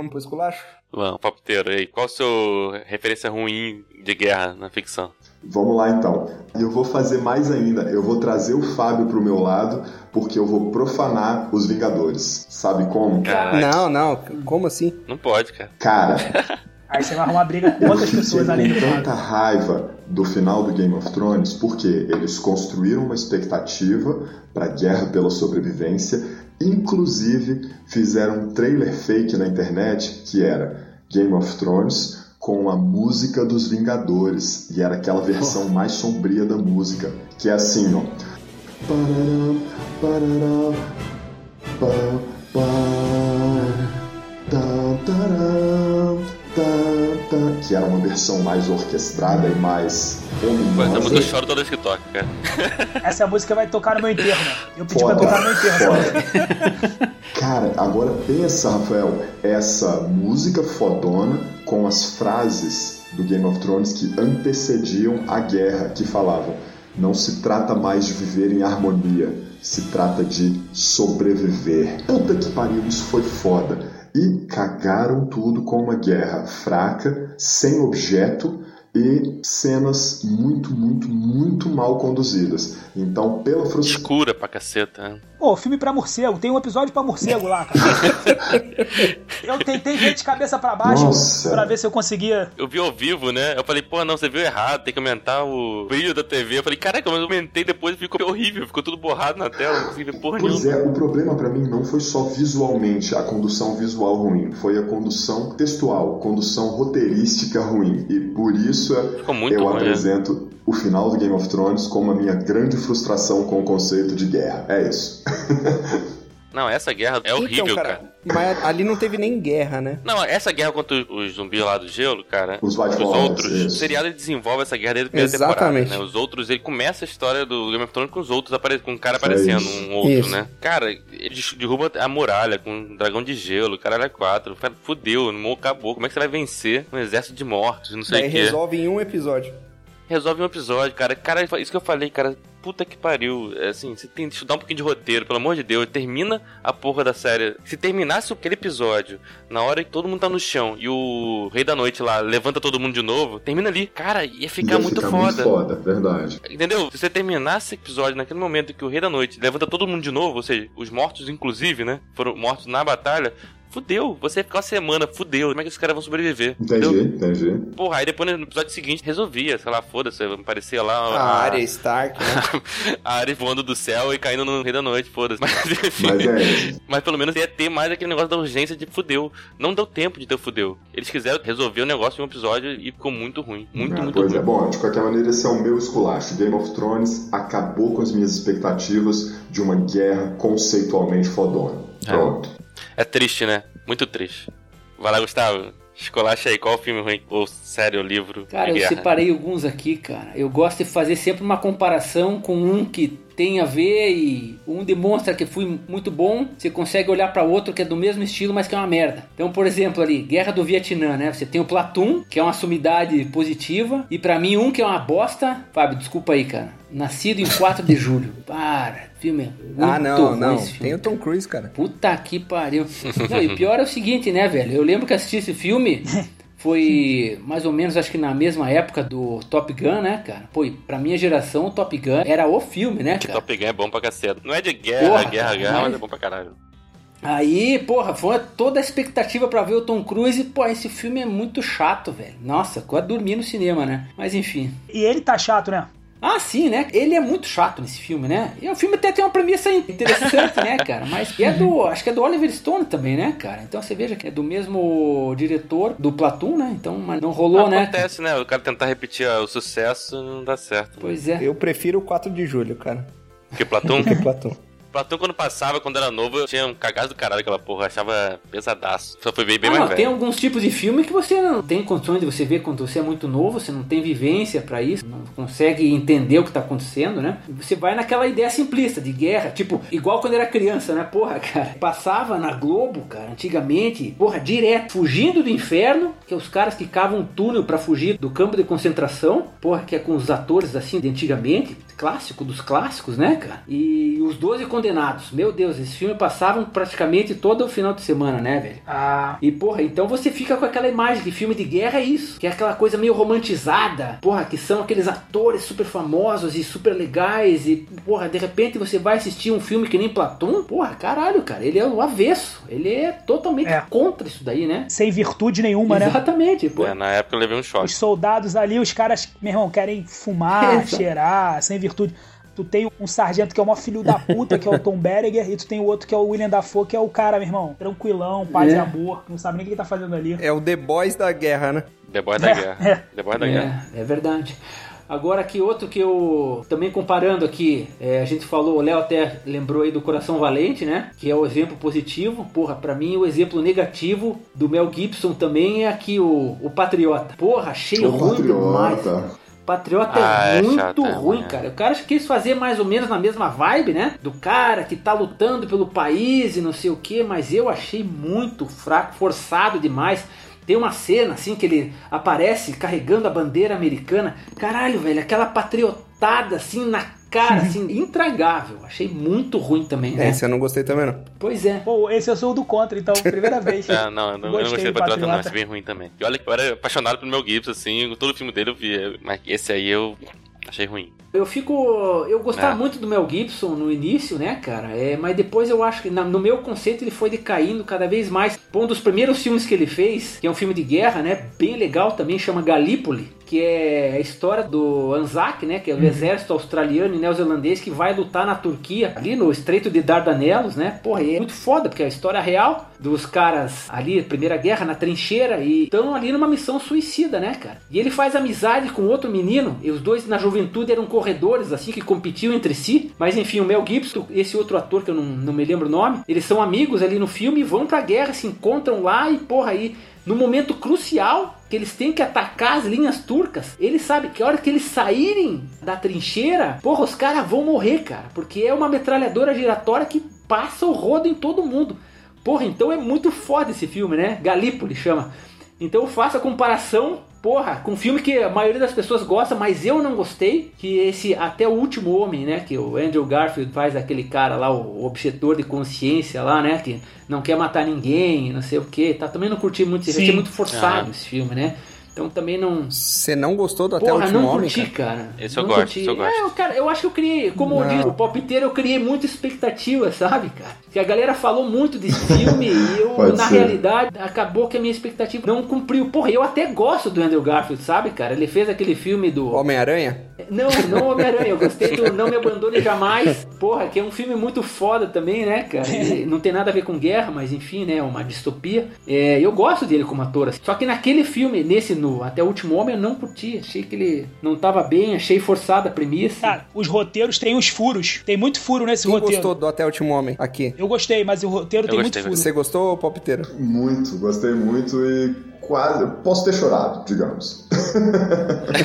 Vamos pro esculacho? Vamos, Papo Ter, aí. Qual a sua referência ruim de guerra na ficção? Vamos lá então. E eu vou fazer mais ainda. Eu vou trazer o Fábio pro meu lado, porque eu vou profanar os Vingadores. Sabe como? Caraca, Não, não. Como assim? não pode, cara. Cara, Aí você vai arrumar briga com outras pessoas do tanta raiva do final do Game of Thrones porque eles construíram uma expectativa para a guerra pela sobrevivência, inclusive fizeram um trailer fake na internet que era Game of Thrones com a música dos Vingadores. E era aquela versão mais sombria da música que é assim, ó. Pararam, pararam, que era uma versão mais orquestrada e mais Essa música eu ominosa. choro toda vez que toca, cara. Essa música vai tocar no meu enterro, né? Eu pedi Foda, pra tocar no meu enterro. Cara, agora pensa, Rafael, essa música fodona com as frases do Game of Thrones que antecediam a guerra, que falavam: não se trata mais de viver em harmonia, se trata de sobreviver. Puta que pariu, isso foi foda. E cagaram tudo com uma guerra fraca, sem objeto e cenas muito, muito, muito mal conduzidas. Então, pela frustração. Escura pra caceta. né? Pô, filme pra morcego. Tem um episódio pra morcego lá, cara. Eu tentei ver de cabeça pra baixo Nossa. pra ver se eu conseguia. Eu vi ao vivo, né? Eu falei, pô, não, você viu errado, tem que aumentar o brilho da TV. Eu falei, caraca, mas eu aumentei depois e ficou horrível, ficou tudo borrado na tela, não consegui ver porra Pois nenhuma. é, o problema pra mim não foi só visualmente a condução visual ruim, foi a condução textual, condução roteirística ruim. E por isso é- Ficou muito eu ruim, né? O final do Game of Thrones como a minha grande frustração com o conceito de guerra. É isso. Não, essa guerra é horrível, então, cara. cara, Mas ali não teve nem guerra, né? Não, essa guerra contra os zumbis lá do gelo, cara. Os White os outros. isso. O seriado ele desenvolve essa guerra desde a primeira Exatamente. temporada, né? Os outros, ele começa a história do Game of Thrones com os outros com um cara É aparecendo, um outro, Isso. né? Cara, ele derruba a muralha com um dragão de gelo, caralho é quatro. Cara, Fudeu, não acabou. Como é que você vai vencer um exército de mortos, não sei o quê? resolve em um episódio. Resolve um episódio, cara. Cara, isso que eu falei, cara. Puta que pariu. É assim, você tem que estudar um pouquinho de roteiro, pelo amor de Deus. Termina a porra da série. Se terminasse aquele episódio na hora que todo mundo tá no chão e o Rei da Noite lá levanta todo mundo de novo, termina ali. Cara, ia ficar Ia muito ficar foda. muito foda, verdade. Entendeu? Se você terminasse esse episódio naquele momento que o Rei da Noite levanta todo mundo de novo, ou seja, os mortos, inclusive, né? Foram mortos na batalha. Fudeu, você ficar uma semana, fudeu. Como é que os caras vão sobreviver? Entendi, Entendeu? entendi. Porra, aí depois no episódio seguinte resolvia, sei lá, foda-se, aparecia lá A área Stark, né? a área voando do céu e caindo no Rei da Noite, foda-se. Mas, enfim, Mas é mas pelo menos ia ter mais aquele negócio da urgência de fudeu. Não deu tempo de ter o fudeu. Eles quiseram resolver o negócio em um episódio e ficou muito ruim. Muito, Ah, muito pois ruim. é, bom, de qualquer maneira, esse é o meu esculacho. Game of Thrones acabou com as minhas expectativas de uma guerra conceitualmente fodona. É. Pronto. É triste, né? Muito triste. Vai lá, Gustavo. Escolacha aí, qual o filme ruim, ou série, ou livro Cara, de eu guerra? separei alguns aqui, cara. Eu gosto de fazer sempre uma comparação com um que tem a ver e um demonstra que foi muito bom. Você consegue olhar pra outro que é do mesmo estilo, mas que é uma merda. Então, por exemplo, ali, Guerra do Vietnã, né? Você tem o Platoon, que é uma sumidade positiva, e pra mim um que é uma bosta. Fábio, desculpa aí, cara. Nascido em 4 de julho. Para, filme. é Muito ah, não, ruim não. esse filme. Tem o Tom Cruise, cara. Puta que pariu. Não, e o pior é o seguinte, né, velho? Eu lembro que assisti esse filme. Foi mais ou menos, acho que na mesma época do Top Gun, né, cara? Pô, e pra minha geração, o Top Gun era o filme, né, Que cara? Top Gun é bom pra caceta. Não é de guerra, Porra, guerra, cara, guerra, mas- mas é bom pra caralho. Aí, porra, foi toda a expectativa pra ver o Tom Cruise. Pô, esse filme é muito chato, velho. Nossa, quase dormi no cinema, né? Mas enfim. E ele tá chato, né? Ah, sim, né? Ele é muito chato nesse filme, né? E o filme até tem uma premissa interessante, né, cara? Mas que é do. Acho que é do Oliver Stone também, né, cara? Então você veja que é do mesmo diretor do Platoon, né? Então, mas não rolou, né? cara? Acontece, né? O cara tentar repetir o sucesso não dá certo. né? Pois é. Eu prefiro o 4 de julho, cara. Porque Platão, Que Platão. Platão quando passava, quando era novo, eu tinha um cagado do caralho aquela porra, achava pesadaço. Só foi bem, bem Ah, mais não, tem velho. alguns tipos de filme que você não tem condições de você ver quando você é muito novo, você não tem vivência pra isso, não consegue entender o que tá acontecendo, né? Você vai naquela ideia simplista de guerra, tipo, igual quando era criança, né? Porra, cara, passava na Globo, cara, antigamente, porra, direto, fugindo do inferno, que os caras que cavam um túnel pra fugir do campo de concentração, porra, que é com os atores assim de antigamente, clássico dos clássicos, né, cara? E os 12 condenados. Meu Deus, esses filmes passavam praticamente todo o final de semana, né, velho? Ah, E, porra, então você fica com aquela imagem que filme de guerra é isso. Que é aquela coisa meio romantizada. Porra, que são aqueles atores super famosos e super legais. E, porra, de repente você vai assistir um filme que nem Platão. Porra, caralho, cara. Ele é o avesso. Ele é totalmente É. contra isso daí, né? sem virtude nenhuma, né? Exatamente, pô. É, na época eu levei um choque. Os soldados ali, os caras, meu irmão, querem fumar, Exato. cheirar, sem virtude. Tu tem um sargento que é o maior filho da puta, que é o Tom Berenger, e tu tem o outro que é o William Dafoe, que é o cara, meu irmão, tranquilão, paz É. e amor, que não sabe nem o que ele tá fazendo ali. É o The Boys da guerra, né? The Boy da Guerra. The Boy da Guerra. É, é verdade. Agora aqui outro que eu também comparando aqui, é, a gente falou, o Léo até lembrou aí do Coração Valente, né? Que é o exemplo positivo. Porra, pra mim o exemplo negativo do Mel Gibson também é aqui o, o Patriota. Porra, achei O ruim demais. Patriota. Patriota Ah, é é muito é ruim, ruim, é. cara. O cara quis fazer mais ou menos na mesma vibe, né? Do cara que tá lutando pelo país e não sei o que, mas eu achei muito fraco, forçado demais. Tem uma cena assim que ele aparece carregando a bandeira americana. Caralho, velho, aquela patriotada assim na cara, assim, intragável. Achei muito ruim também, né? Esse eu não gostei também, não. Pois é. Pô, esse eu sou o do contra, então, primeira vez. É, não, eu não, eu não Gostei gostei do Patriota, não. Achei bem ruim também. E olha que eu era apaixonado pelo meu Gibson, assim, todo filme dele eu via. Mas esse aí eu achei ruim. Eu fico. Eu gostava É. muito do Mel Gibson no início, né, cara? É, mas depois eu acho que, na- no meu conceito, ele foi decaindo cada vez mais. Um dos primeiros filmes que ele fez, que é um filme de guerra, né? Bem legal também, chama Galípoli. Que é a história do Anzac, né? Que é o exército australiano e neozelandês que vai lutar na Turquia, ali no Estreito de Dardanelos, né? Porra, é muito foda, porque é a história real dos caras ali, Primeira Guerra, na trincheira, e estão ali numa missão suicida, né, cara? E ele faz amizade com outro menino, e os dois na juventude eram corredores, assim, que competiam entre si. Mas enfim, o Mel Gibson, esse outro ator que eu não, não me lembro o nome, eles são amigos ali no filme vão pra guerra, se encontram lá e, porra, aí, no momento crucial, que eles têm que atacar as linhas turcas, eles sabem que a hora que eles saírem da trincheira, porra, os caras vão morrer, cara. Porque é uma metralhadora giratória que passa o rodo em todo mundo. Porra, então é muito foda esse filme, né? Galípoli chama. Então eu faço a comparação, porra, com um filme que a maioria das pessoas gosta, mas eu não gostei, que esse Até o Último Homem, né, que o Andrew Garfield faz aquele cara lá, o objetor de consciência lá, né, que não quer matar ninguém, não sei o que, tá, também não curti muito, achei muito forçado Ah. esse filme, né. Então também não, Você não gostou do Até o Último não Homem, curti, cara? cara. Esse eu Não gosto, curti. esse eu gosto. É, eu, cara, eu acho que eu criei, como Não. diz o palpiteiro, eu criei muita expectativa, sabe, cara? Que a galera falou muito desse filme e eu, Pode na ser. realidade, acabou que a minha expectativa não cumpriu. Porra, eu até gosto do Andrew Garfield, sabe, cara? Ele fez aquele filme do. Homem-Aranha? Não, não Homem-Aranha, eu gostei do Não Me Abandone Jamais. Porra, que é um filme muito foda também, né, cara? E não tem nada a ver com guerra, mas enfim, né? Uma distopia. É, eu gosto dele como ator. assim. Só que naquele filme, nesse Até o Último Homem, eu não curti. Achei que ele não tava bem, achei forçada a premissa. Cara, os roteiros têm os furos. Tem muito furo nesse Quem roteiro. gostou do Até o Último Homem? Aqui. Eu gostei, mas o roteiro Eu tem gostei, muito furo. Você gostou, palpiteiro? Muito, gostei muito e quase. Posso ter chorado, digamos. Né?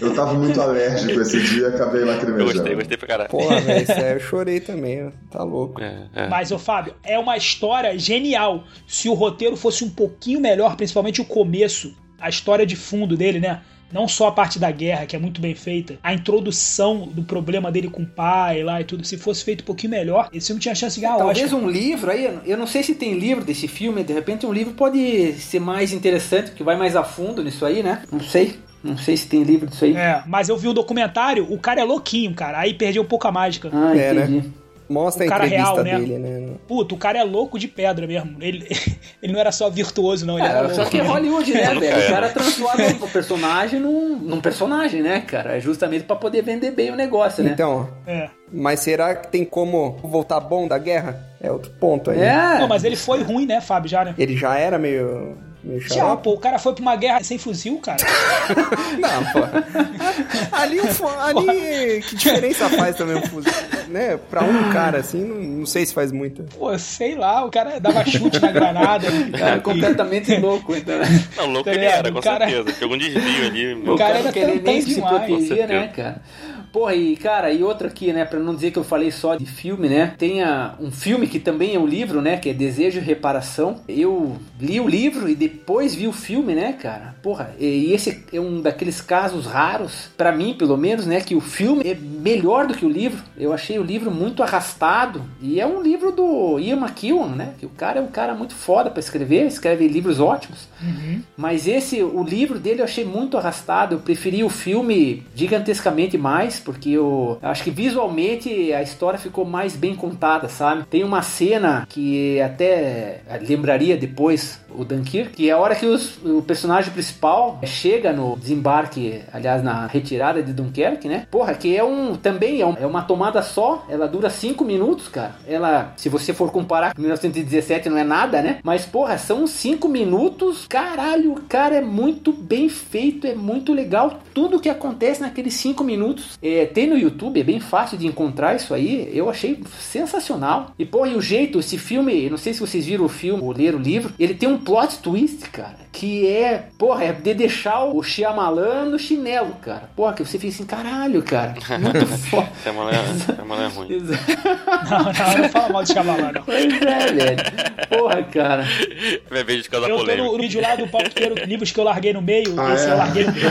É. Eu tava muito alérgico esse dia e acabei lacrimejando. gostei, gostei pra caralho. Porra, velho, sério, eu chorei também, tá louco. É, é. Mas, ô Fábio, é uma história genial. Se o roteiro fosse um pouquinho melhor, principalmente o começo, a história de fundo dele, né? Não só a parte da guerra, que é muito bem feita, a introdução do problema dele com o pai lá e tudo. Se fosse feito um pouquinho melhor, esse filme tinha chance de ganhar Talvez Oscar. um livro aí, eu não sei se tem livro desse filme, de repente um livro pode ser mais interessante, que vai mais a fundo nisso aí, né? Não sei. Não sei se tem livro disso aí. É, mas eu vi o documentário, o cara é louquinho, cara. Aí perdeu um pouco a mágica. Ah, É, né? Mostra a O cara entrevista real, né? dele, né? Puta, o cara é louco de pedra mesmo. Ele, ele não era só virtuoso, não. Ele era É, louco. só que é Hollywood, né, Nunca velho? é, O cara transforma o personagem num, num personagem, né, cara? É justamente pra poder vender bem o negócio, né? Então, É. mas será que tem como voltar bom da guerra? É outro ponto aí. É. Não, mas ele foi ruim, né, Fábio, já, né? Ele já era meio Já, pô, o cara foi pra uma guerra sem fuzil, cara. Não, pô. ali, um ali que diferença faz também um fuzil, né? Pra um cara, assim, não, não sei se faz muita. Pô, sei lá, o cara dava chute na granada. Cara, completamente louco, então? Não, louco Tá ele era, com O cara- certeza. Tinha algum desvio ali. O meu. cara cara era tentão se demais. né, cara? Porra, e cara, e outro aqui, né, pra não dizer que eu falei só de filme, né, tem a- um filme que também é um livro, né, que é Desejo e Reparação. Eu li o livro e depois vi o filme, né, cara? Porra, e esse é um daqueles casos raros, pra mim, pelo menos, né, que o filme é melhor do que o livro. Eu achei o livro muito arrastado e é um livro do Ian McEwan, né, que o cara é um cara muito foda pra escrever, escreve livros ótimos. Mas esse, o livro dele eu achei muito arrastado. Eu preferi o filme gigantescamente mais, porque eu acho que visualmente a história ficou mais bem contada, sabe? Tem uma cena que até lembraria depois o Dunkirk, que é a hora que os- o personagem principal chega no desembarque, aliás, na retirada de Dunkerque, né? Porra, que é um. Também é, um- é uma tomada só, ela dura 5 minutos, cara. Ela, se você for comparar com 1917, não é nada, né? Mas, porra, são 5 minutos. Caralho, cara, é muito bem feito, é muito legal. Tudo que acontece naqueles 5 minutos. É, tem no YouTube, é bem fácil de encontrar isso aí. Eu achei sensacional. E, porra, e o jeito, esse filme, não sei se vocês viram o filme ou leram o livro, ele tem um plot twist, cara, que é, porra, é de deixar o Shyamalan no chinelo, cara. Porra, que você fica assim, caralho, cara, muito foda. Shyamalan é- é ruim. Exa- Não, não, não fala mal de Shyamalan, não. Pois é, velho. Porra, cara. Vai ver de causar Eu tô polêmica. no vídeo lá do palpiteiro livros que eu larguei no meio. Ah, esse é? eu larguei no meio.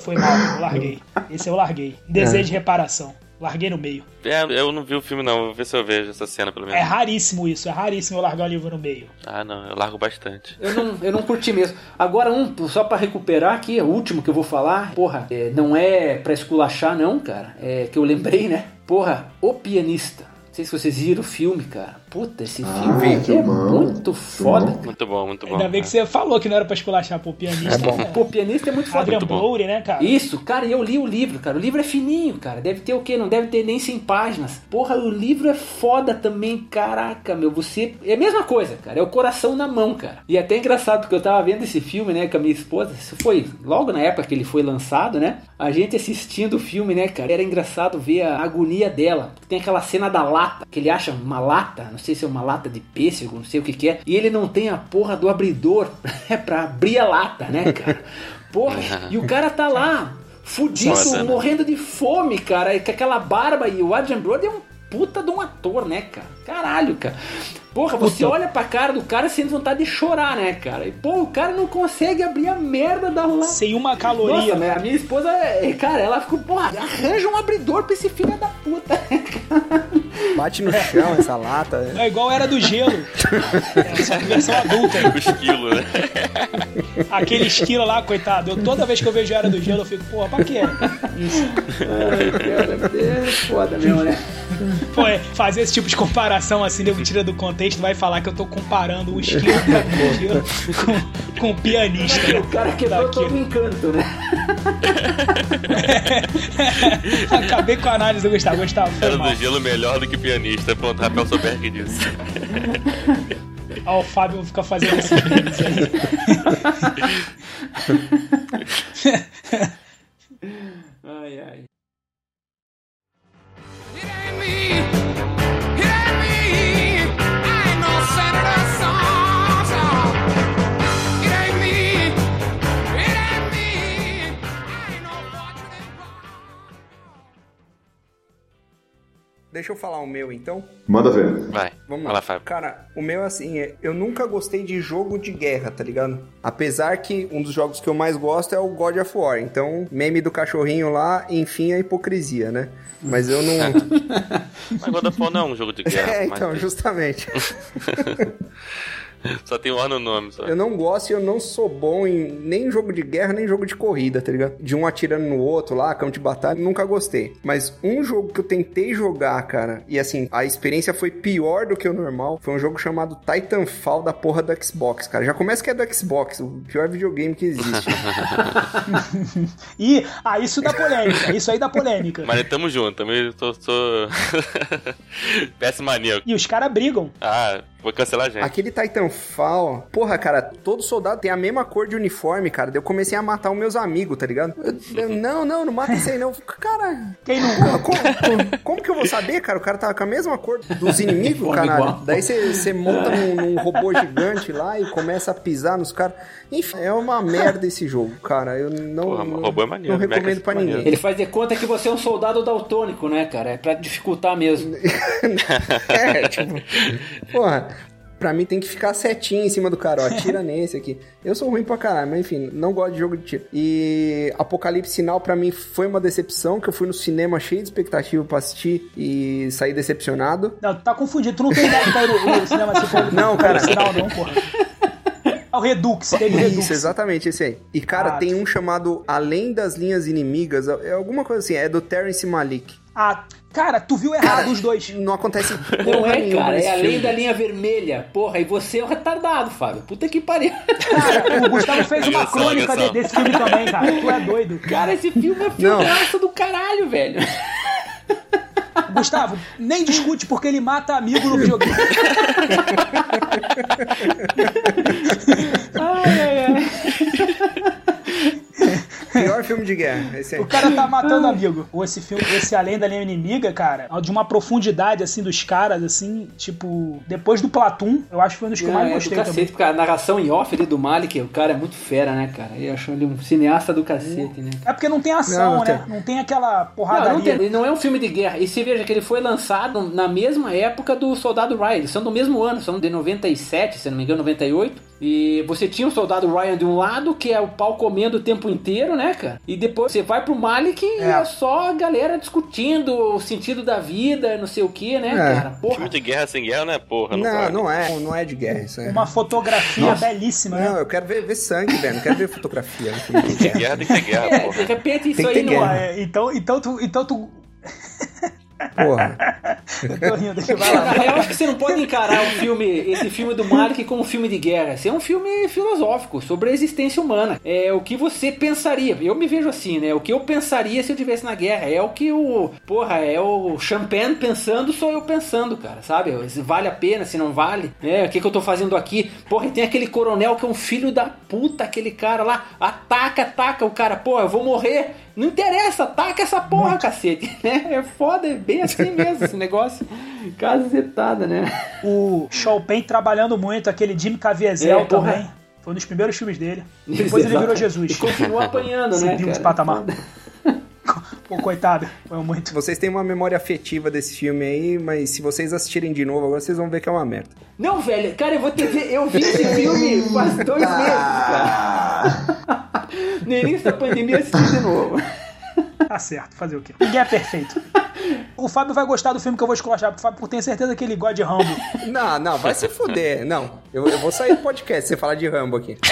Foi mal, eu larguei. Esse eu larguei. Desejo de reparação. Larguei no meio. É, eu não vi o filme, não. Vou ver se eu vejo essa cena, pelo É menos. raríssimo isso, é raríssimo eu largar o livro no meio. Ah, não. Eu largo bastante. Eu não, eu não curti mesmo. Agora, um, só pra recuperar aqui, o último que eu vou falar, porra, é, não é pra esculachar, não, cara. É que eu lembrei, né? Porra, O Pianista. sei se vocês viram o filme, cara. Puta, esse Ah, filme é filmão. muito foda. cara. Muito bom, muito bom. Ainda bem que você falou que não era pra esculachar, pô, pianista. É bom. Pô, o pianista é muito foda. Adrian. Brody, né, cara? Isso, cara, e eu li o livro, cara. O livro é fininho, cara. Deve ter o quê? Não deve ter nem 100 páginas. Porra, o livro é foda também, caraca, meu. Você. É a mesma coisa, cara. É o coração na mão, cara. E é até engraçado, porque eu tava vendo esse filme, né, com a minha esposa. Isso foi logo na época que ele foi lançado, né? A gente assistindo o filme, né, cara? Era engraçado ver a agonia dela. Tem aquela cena da lata, que ele acha uma lata, não sei se é uma lata de pêssego, não sei o que que é. E ele não tem a porra do abridor é pra abrir a lata, né, cara? Porra, e o cara tá lá, fudido, Nossa, né? morrendo de fome, cara, e com aquela barba. E o Adrian Brody é um puta de um ator, né, cara? Caralho, cara. Porra, você olha pra cara do cara e sente vontade de chorar, né, cara? E, pô, o cara não consegue abrir a merda da lata. Sem uma caloria. Nossa, né, a minha esposa, é, cara, ela ficou, porra, arranja um abridor pra esse filho da puta. Bate no chão essa lata. né? É igual era do gelo. É, só que versão adulta. O esquilo, né? Aquele esquilo lá, coitado. Eu, toda vez que eu vejo Era do Gelo, eu fico, porra, pra quê? Isso. Ai, cara, é foda mesmo, né? Pô, é, fazer esse tipo de comparação assim, nego tira do contexto, vai falar que eu tô comparando o esquilo com, com o pianista. né? O cara quebrou todo o encanto, né? Acabei com a análise do Gustavo. Gustavo, Era do gelo melhor do que pianista. Pronto, Rafael Soberg disse. Ó, o Fábio fica fazendo aí. Ai, ai. It ain't me. Deixa eu falar o meu então. Manda ver. Vai. Vamos lá. lá, Fábio. Cara, o meu é assim, é, eu nunca gostei de jogo de guerra, tá ligado? Apesar que um dos jogos que eu mais gosto é o God of War. Então, meme do cachorrinho lá, enfim, a hipocrisia, né? Mas eu não. Mas God of War não é um jogo de guerra. é, mas então, justamente. Só tem War no nome, só. Eu não gosto e eu não sou bom em nem jogo de guerra, nem jogo de corrida, tá ligado? De um atirando no outro lá, campo de batalha, nunca gostei. Mas um jogo que eu tentei jogar, cara, e assim, a experiência foi pior do que o normal, foi um jogo chamado Titanfall da porra do Xbox, cara. Já começa que é do Xbox, o pior videogame que existe. E, ah, isso dá polêmica. Isso aí dá polêmica. Mas tamo junto, também tô. tô... PS maníaco. E os caras brigam. Ah, vou cancelar a gente. Aquele Titanfall, porra, cara, todo soldado tem a mesma cor de uniforme, cara. Daí eu comecei a matar os meus amigos, tá ligado? Eu- eu, não, não, não mata esse aí não. Cara, Quem nunca? Como, como- como que eu vou saber, cara? O cara tava com a mesma cor dos inimigos, igual. Daí você monta num, num robô gigante lá e começa a pisar nos caras. Enfim, é uma merda esse jogo, cara. Eu não, Porra, não, robô é maneiro, não recomendo é pra maneiro. ninguém. Ele faz de conta que você é um soldado daltônico, né, cara? É pra dificultar mesmo. É, tipo, porra. Pra mim tem que ficar setinho em cima do cara, ó. Atira nesse aqui. Eu sou ruim pra caralho, mas enfim, não gosto de jogo de tiro. E Apocalipse Sinal pra mim foi uma decepção, que eu fui no cinema cheio de expectativa pra assistir e saí decepcionado. Não, tu tá confundido. Tu não tem ideia pra ir no, cinema for Não, cara. Sinal, não, porra. É o Redux, teve Redux. Isso, exatamente esse aí. E, cara, Ah, tem um chamado Além das Linhas Inimigas, é alguma coisa assim, é do Terrence Malik. Ah, cara, tu viu errado os dois. Não acontece Não é, nenhuma cara, nesse é além da linha vermelha. Porra, e você é um retardado, Fábio. Puta que pariu. Cara, o Gustavo fez uma crônica de- desse filme também, cara. Tu é doido. Cara, esse filme é filmaço do caralho, velho. Gustavo, nem discute porque ele mata amigo no videogame. Ai, ai, ai. Pior filme de guerra, esse aí. O cara tá matando amigo. Ou esse filme, esse Além da Linha Inimiga, cara, de uma profundidade, assim, dos caras, assim, tipo... Depois do Platum, eu acho que foi um dos que eu mais é do gostei cacete, também. porque a narração em off ali do Malik, o cara é muito fera, né, cara? Eu acho ele um cineasta do cacete, né? É porque não tem ação, Não, não né? tem. Não tem aquela Não, porradaria. não, tem, ele não é um filme de guerra. E você veja que ele foi lançado na mesma época do Soldado Ryan. Eles são do mesmo ano, são de 97, se não me engano, 98. E você tinha o Soldado Ryan de um lado, que é o pau comendo o tempo inteiro, né, cara? E depois você vai pro Malik e é, É. só a galera discutindo o sentido da vida, não sei o que, né, É. cara? Porra. Filme de guerra sem guerra não é porra, não, Não, não é, não é de guerra isso aí. Uma fotografia belíssima, né? Não, eu quero ver, ver sangue, velho. Não quero ver fotografia. filme de guerra. Guerra tem que ter guerra, É, porra. de repente isso Tem que aí não é, então, então tu. Então tu... Porra. Eu tô rindo real, acho que você não pode encarar o filme, esse filme do Malik como um filme de guerra. Esse é um filme filosófico sobre a existência humana. É o que você pensaria. Eu me vejo assim, né? O que eu pensaria se eu estivesse na guerra. É o que o. Porra, é o Champagne pensando, sou eu pensando, cara. Sabe? Se vale a pena, se não vale. É, o que, que eu tô fazendo aqui? Porra, e tem aquele coronel que é um filho da puta, aquele cara lá. Ataca, ataca o cara. Porra, eu vou morrer. Não interessa, ataca essa porra, cacete. né? É foda, é bem assim mesmo esse negócio. Casetada, né? O Chopin trabalhando muito, aquele Jim Caviezel É, porra. também. Foi um dos primeiros filmes dele. Depois ele virou. Jesus. E continua apanhando, né? Subiu de cara? patamar. Pô, coitado. Foi muito. Vocês têm uma memória afetiva desse filme aí, mas se vocês assistirem de novo agora, vocês vão ver que é uma merda. Não, velho, cara, eu vou te dizer, eu vi esse filme faz dois meses, cara. No início da pandemia assisti de novo. Tá certo, fazer o quê? Ninguém é perfeito. O Fábio vai gostar do filme que eu vou esculachar, porque o Fábio tem certeza que ele gosta de Rambo. Não, não, vai se fuder. Não, eu, eu vou sair do podcast se você falar de Rambo aqui.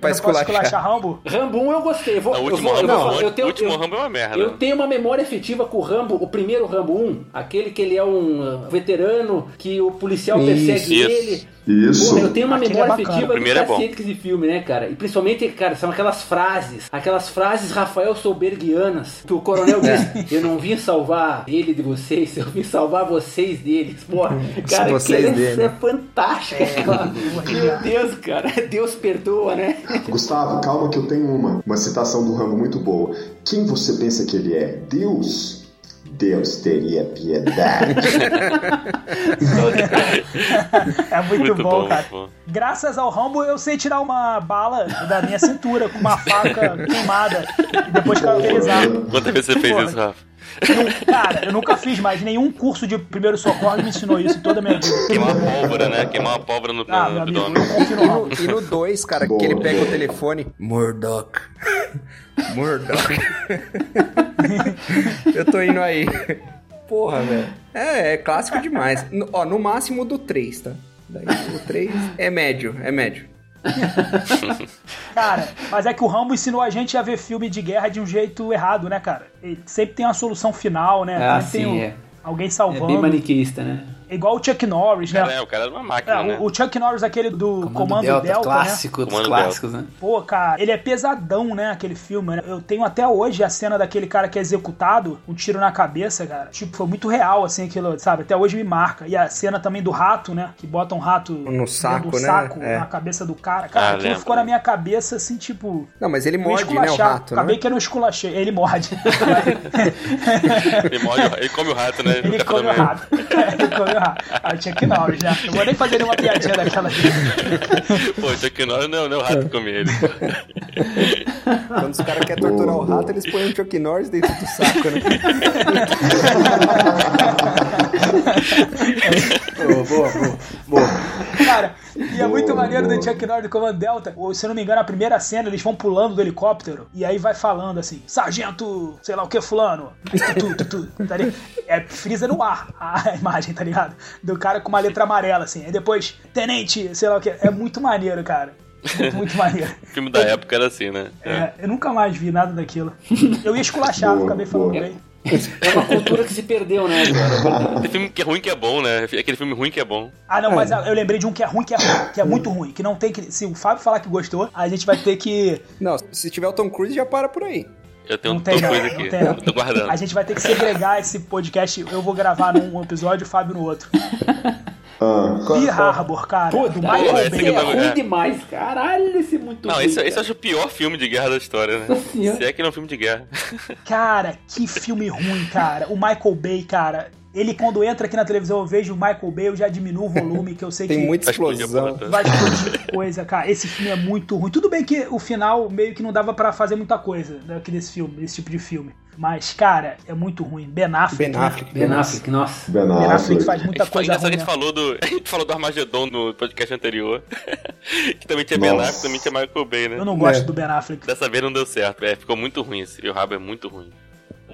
pra esculachar esculachar. Rambo? Rambo 1 eu gostei. O eu último vou, Rambo, vou- não, eu tenho, o último eu- Rambo é uma merda. Eu tenho uma memória afetiva com o Rambo, o primeiro Rambo 1, aquele que ele é um uh, veterano, que o policial Isso, persegue isso. ele. Isso. Porra, eu tenho uma Aquele memória é afetiva O primeiro do é bom. cacete com esse filme, né, cara? E principalmente, cara, são aquelas frases, aquelas frases Rafael Solbergianas, que o coronel diz, eu não vim salvar ele de vocês, eu vim salvar vocês deles. Porra, cara, Vocês dele. é fantástico. aquela- Meu Deus, cara, Deus perdoa, né? Gustavo, calma que eu tenho uma. Uma citação do Rambo muito boa. Quem você pensa que ele é? Deus? Deus teria piedade. É muito, Muito bom, bom, cara. pô. Graças ao Rambo, eu sei tirar uma bala da minha cintura com uma faca queimada e depois cauterizar. Quantas vezes você fez isso, Rafa? Cara, eu nunca fiz, mas nenhum curso de primeiro socorro me ensinou isso em toda a minha vida. Queimar uma pólvora, né? Queimar uma pólvora no, Ah, no abdômen. E no, e no 2, cara, Boa. que ele pega o telefone. Murdoch. Murdoch. eu tô indo aí. Porra, velho. É, é clássico demais. No, ó, no máximo do 3, tá? Daí o 3 é médio, é médio. Cara, mas é que o Rambo ensinou a gente a ver filme de guerra de um jeito errado, né, cara? Ele sempre tem uma solução final, né? Ah, Sempre tem sim, um- é. alguém É salvando. bem maniqueísta, né? Igual o Chuck Norris, né? Cara, é, o cara era uma máquina, É, né? o, Chuck Norris, aquele do Comando, Delta, né? clássico dos Comando clássicos, né? Pô, cara, ele é pesadão, né? Aquele filme, né? Eu tenho até hoje a cena daquele cara que é executado, um tiro na cabeça, cara. Tipo, foi muito real, assim, aquilo, sabe? Até hoje me marca. E a cena também do rato, né? Que bota um rato No saco, né? saco É. na cabeça do cara. Cara, Ah, aquilo lembro. ficou na minha cabeça, assim, tipo. Não, mas ele morde, né, o rato, Acabei né? que eu não esculachei. Ele morde. Ele, morde, ele come o rato, né? ele come o rato. ele come o rato. Ah, o Chuck Norris, né? Eu vou nem fazer nenhuma piadinha daquela. Pô, Chuck Norris não, não é o rato que come ele. Quando os caras querem torturar o rato, eles põem o Chuck Norris dentro do saco, né? Boa, boa, boa. boa. Cara, e é muito maneiro do Chuck Norris do Comando Delta. Ou, se eu não me engano, a primeira cena, eles vão pulando do helicóptero e aí vai falando assim: Sargento, sei lá o que, Fulano. Tu, tu, tu, tu, tá? É frisa no ar a imagem, tá ligado? Do cara com uma letra amarela, assim. Aí depois, Tenente, sei lá o que. É muito maneiro, cara. Muito, muito maneiro. O filme da época era assim, né? É, eu nunca mais vi nada daquilo. Eu ia esculachar, Boa, acabei falando boa. bem. É uma cultura que se perdeu, né, cara? Tem filme que é ruim que é bom, né? Aquele filme ruim que é bom. Ah, não, mas eu lembrei de um que é ruim, que é ruim, que é muito ruim, que não tem que. Se o Fábio falar que gostou, a gente vai ter que. Não, se tiver o Tom Cruise, já para por aí. Eu tenho Não um tem, coisa não aqui. tem, não. Eu tô guardando. A gente vai ter que segregar esse podcast. Eu vou gravar num episódio, o Fábio no outro. Ah, Pearl Harbor, cara. Puta, do Michael aqui Bay. é tá- ruim é. demais. Caralho, esse é muito Não, ruim. esse, esse eu acho o pior filme de guerra da história, né? Se é que não é um filme de guerra. Cara, que filme ruim, cara. O Michael Bay, cara. Ele, quando entra aqui na televisão, eu vejo o Michael Bay, eu já diminuo o volume, que eu sei Tem que muita explosão. vai explodir coisa, cara. Esse filme é muito ruim. Tudo bem que o final meio que não dava pra fazer muita coisa daqui desse filme, desse tipo de filme. Mas, cara, é muito ruim. Ben Affleck. Ben né? Affleck. Ben Affleck, nossa. Ben Ben Affleck Affleck. faz muita fala- coisa engraçado ruim. que a gente né? falou do. A gente falou do Armagedon no podcast anterior. que também tinha Ben Nossa. Affleck, também tinha Michael Bay, né? Eu não gosto É. do Ben Affleck. Dessa vez não deu certo. É, ficou muito ruim esse. E o rabo é muito ruim.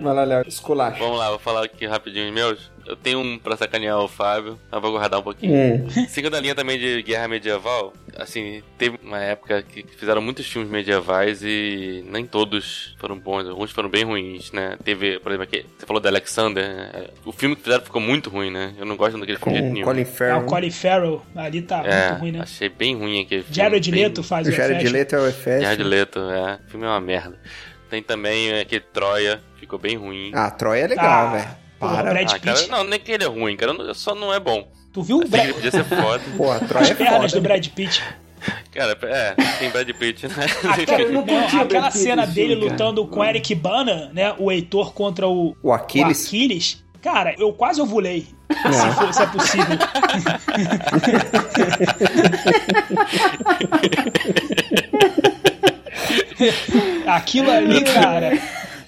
Vai lá, Léo, esculacha. Vamos lá, vou falar aqui rapidinho os meus. Eu tenho um pra sacanear o Fábio, mas vou guardar um pouquinho. Hum. Seguindo a linha também de guerra medieval, assim, teve uma época que fizeram muitos filmes medievais e nem todos foram bons, alguns foram bem ruins, né? Teve, por exemplo, aqui, você falou da Alexander, né? o filme que fizeram ficou muito ruim, né? Eu não gosto daquele filme de Com nenhum. Colin É, Farrell. o Colin Farrell ali tá É, muito ruim, né? achei bem ruim aquele filme. Jared bem- Leto faz O o Jared. Leto é o Efes. Jared Leto, é. O filme é uma merda. Tem também aquele Troia, ficou bem ruim. Ah, Troy é legal, Ah, velho. Para. Brad Ah, cara, Pitt. não, nem que ele é ruim, cara, só não é bom. Tu viu o Assim, Brad... ele podia ser foda. Porra, as é pernas foda. do Brad Pitt? Cara, é, tem Brad Pitt, né? Cara, eu não o aquela Brad cena dele cara. lutando com Eric Bana, né? O Heitor contra o, O Aquiles. o Aquiles. Cara, eu quase ovulei. É. Se, for, se é possível. Aquilo ali, cara.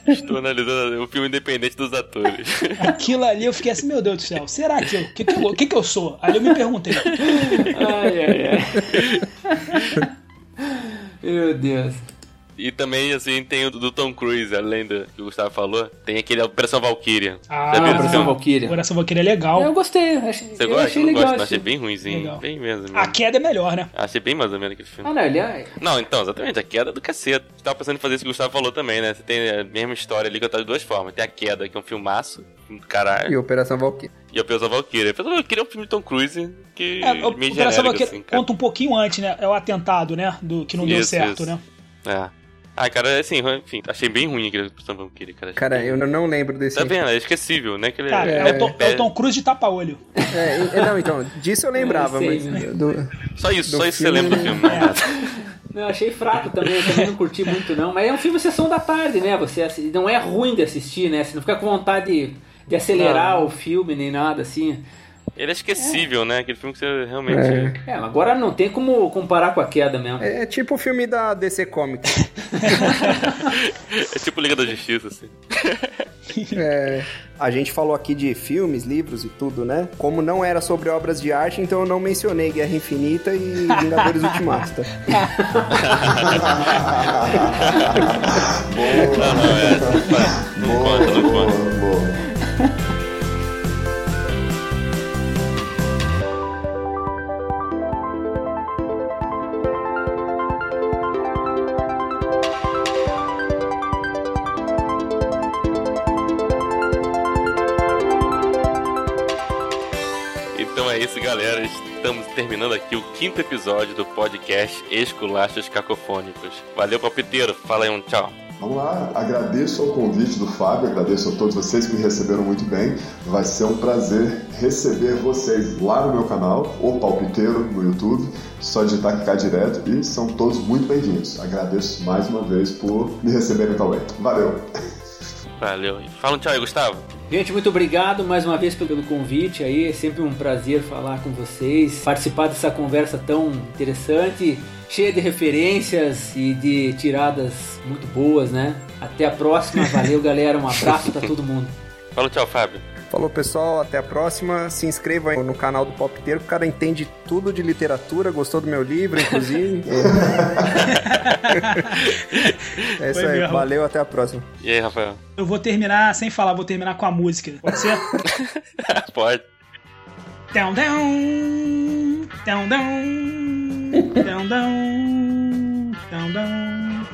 Estou analisando o filme independente dos atores. Aquilo ali eu fiquei assim, meu Deus do céu, será que eu. O que, que, eu- que que eu sou? Aí eu me perguntei. Ai, ai, ai. Meu Deus. E também, assim, tem o do Tom Cruise, além do que o Gustavo falou, tem aquele Operação Valkyria. Ah, Operação filme? Valkyria. Coração Valkyrie é legal. Eu gostei. Achei, Você eu gosta? achei Eu não legal. gosto, achei bem ruimzinho. Legal. Bem mesmo. mesmo. A queda é melhor, né? Achei bem mais ou menos aquele filme. Ah, não, ele é... Não, então, exatamente, a queda é do cacete. Eu tava pensando em fazer isso que o Gustavo falou também, né? Você tem a mesma história ali contada de duas formas. Tem a queda, que é um filmaço, do caralho, E Operação Valkyrie. e Operação Valkyria. Operação Valkyria é um filme de Tom Cruise que É, meio Operação genérico, Valkyrie assim, conta um pouquinho antes, né? É o atentado, né? Do que não deu Isso, certo, isso. né? É. Ah, cara, assim, enfim, achei bem ruim aquele Operação Valkyria, cara. Cara, eu não- não lembro desse. Tá vendo? É esquecível, né? Que ele Cara, é, o, Tom, é o Tom Cruise de tapa-olho. É, não, então, disso eu lembrava, Eu mas. sei, né? do- Só isso, do só isso filme- você lembra do filme, né? Não, eu achei fraco também, eu também não curti muito não. Mas é um filme sessão da tarde, né? Você não é ruim de assistir, né? Você não fica com vontade de, de acelerar o filme nem nada assim. Ele é esquecível, né? Aquele filme que você realmente. É. É, agora não tem como comparar com a queda mesmo. É tipo o filme da DC Comics. É tipo Liga da Justiça, assim. É, a gente falou aqui de filmes, livros e tudo, né? Como não era sobre obras de arte, então eu não mencionei Guerra Infinita e Vingadores Ultimato. tá? Não, não, é. Não Boa, conta, não boa, conta. boa. É isso, galera. Estamos terminando aqui o quinto episódio do podcast Esculachos Cacofônicos. Valeu, palpiteiro. Fala aí um tchau. Vamos lá, agradeço ao convite do Fábio, agradeço a todos vocês que me receberam muito bem. Vai ser um prazer receber vocês lá no meu canal, O Palpiteiro, no YouTube. Só digitar clicar direto e são todos muito bem-vindos. Agradeço mais uma vez por me receberem também. Valeu! Valeu. Fala um tchau aí, Gustavo. Gente, muito obrigado mais uma vez pelo convite aí. É sempre um prazer falar com vocês, participar dessa conversa tão interessante, cheia de referências e de tiradas muito boas, né? Até a próxima. Valeu, galera. Um abraço pra todo mundo. Fala tchau, Fábio. Falou, pessoal. Até a próxima. Se inscreva aí no canal do Popteiro, que o cara entende tudo de literatura. Gostou do meu livro, inclusive. é isso Foi aí. mesmo. Valeu, até a próxima. E aí, Rafael? Eu vou terminar sem falar, vou terminar com a música. Pode ser? Pode. Down, down, down, down, down, down, down, down.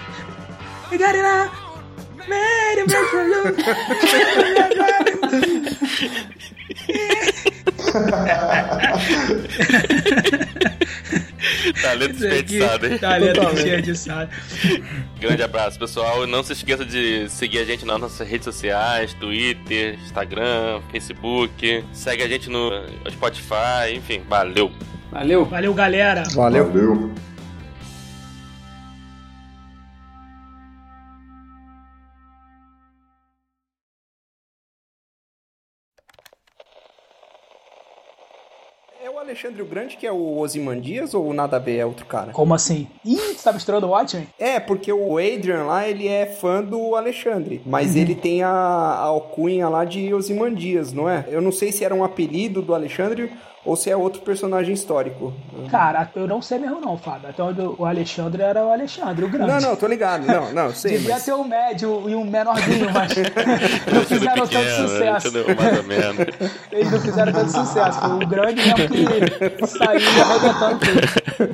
We got it out. Talento aqui, desperdiçado, hein? Talento Totalmente. desperdiçado. Grande abraço, pessoal. Não se esqueça de seguir a gente nas nossas redes sociais, Twitter, Instagram, Facebook. Segue a gente no Spotify, enfim, valeu. Valeu. Valeu, galera. Valeu. Valeu. Alexandre o Grande que é o Osimandias ou nada a ver? É outro cara? Como assim? Ih, você tá misturando o Watchmen? É, porque o Adrian lá, ele é fã do Alexandre, mas ele tem a, a alcunha lá de Osimandias, não é? Eu não sei se era um apelido do Alexandre ou se é outro personagem histórico. Cara, eu não sei mesmo não, Fábio. Até onde o Alexandre era o Alexandre, o grande. Não, não, tô ligado. Não, não, sei. Devia mas... ter um médio e um menorzinho, mas não fizeram tanto Pequeno, né? sucesso. Entendeu? Mais ou menos. Eles não fizeram tanto sucesso. Foi o grande mesmo que saiu arrebentando tudo.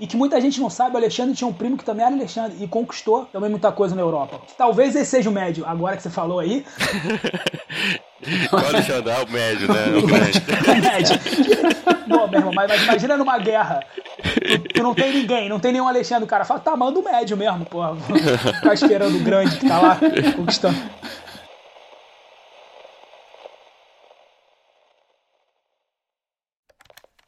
E que muita gente não sabe, o Alexandre tinha um primo que também era Alexandre e conquistou também muita coisa na Europa. Talvez esse seja o médio, agora que você falou aí. O Alexandre, ah, o médio, né? O médio. Bom, meu irmão, mas, mas imagina numa guerra. Tu, tu não tem ninguém, não tem nenhum Alexandre. O cara fala, tá, manda o médio mesmo, porra. Ficar esperando o grande que tá lá conquistando.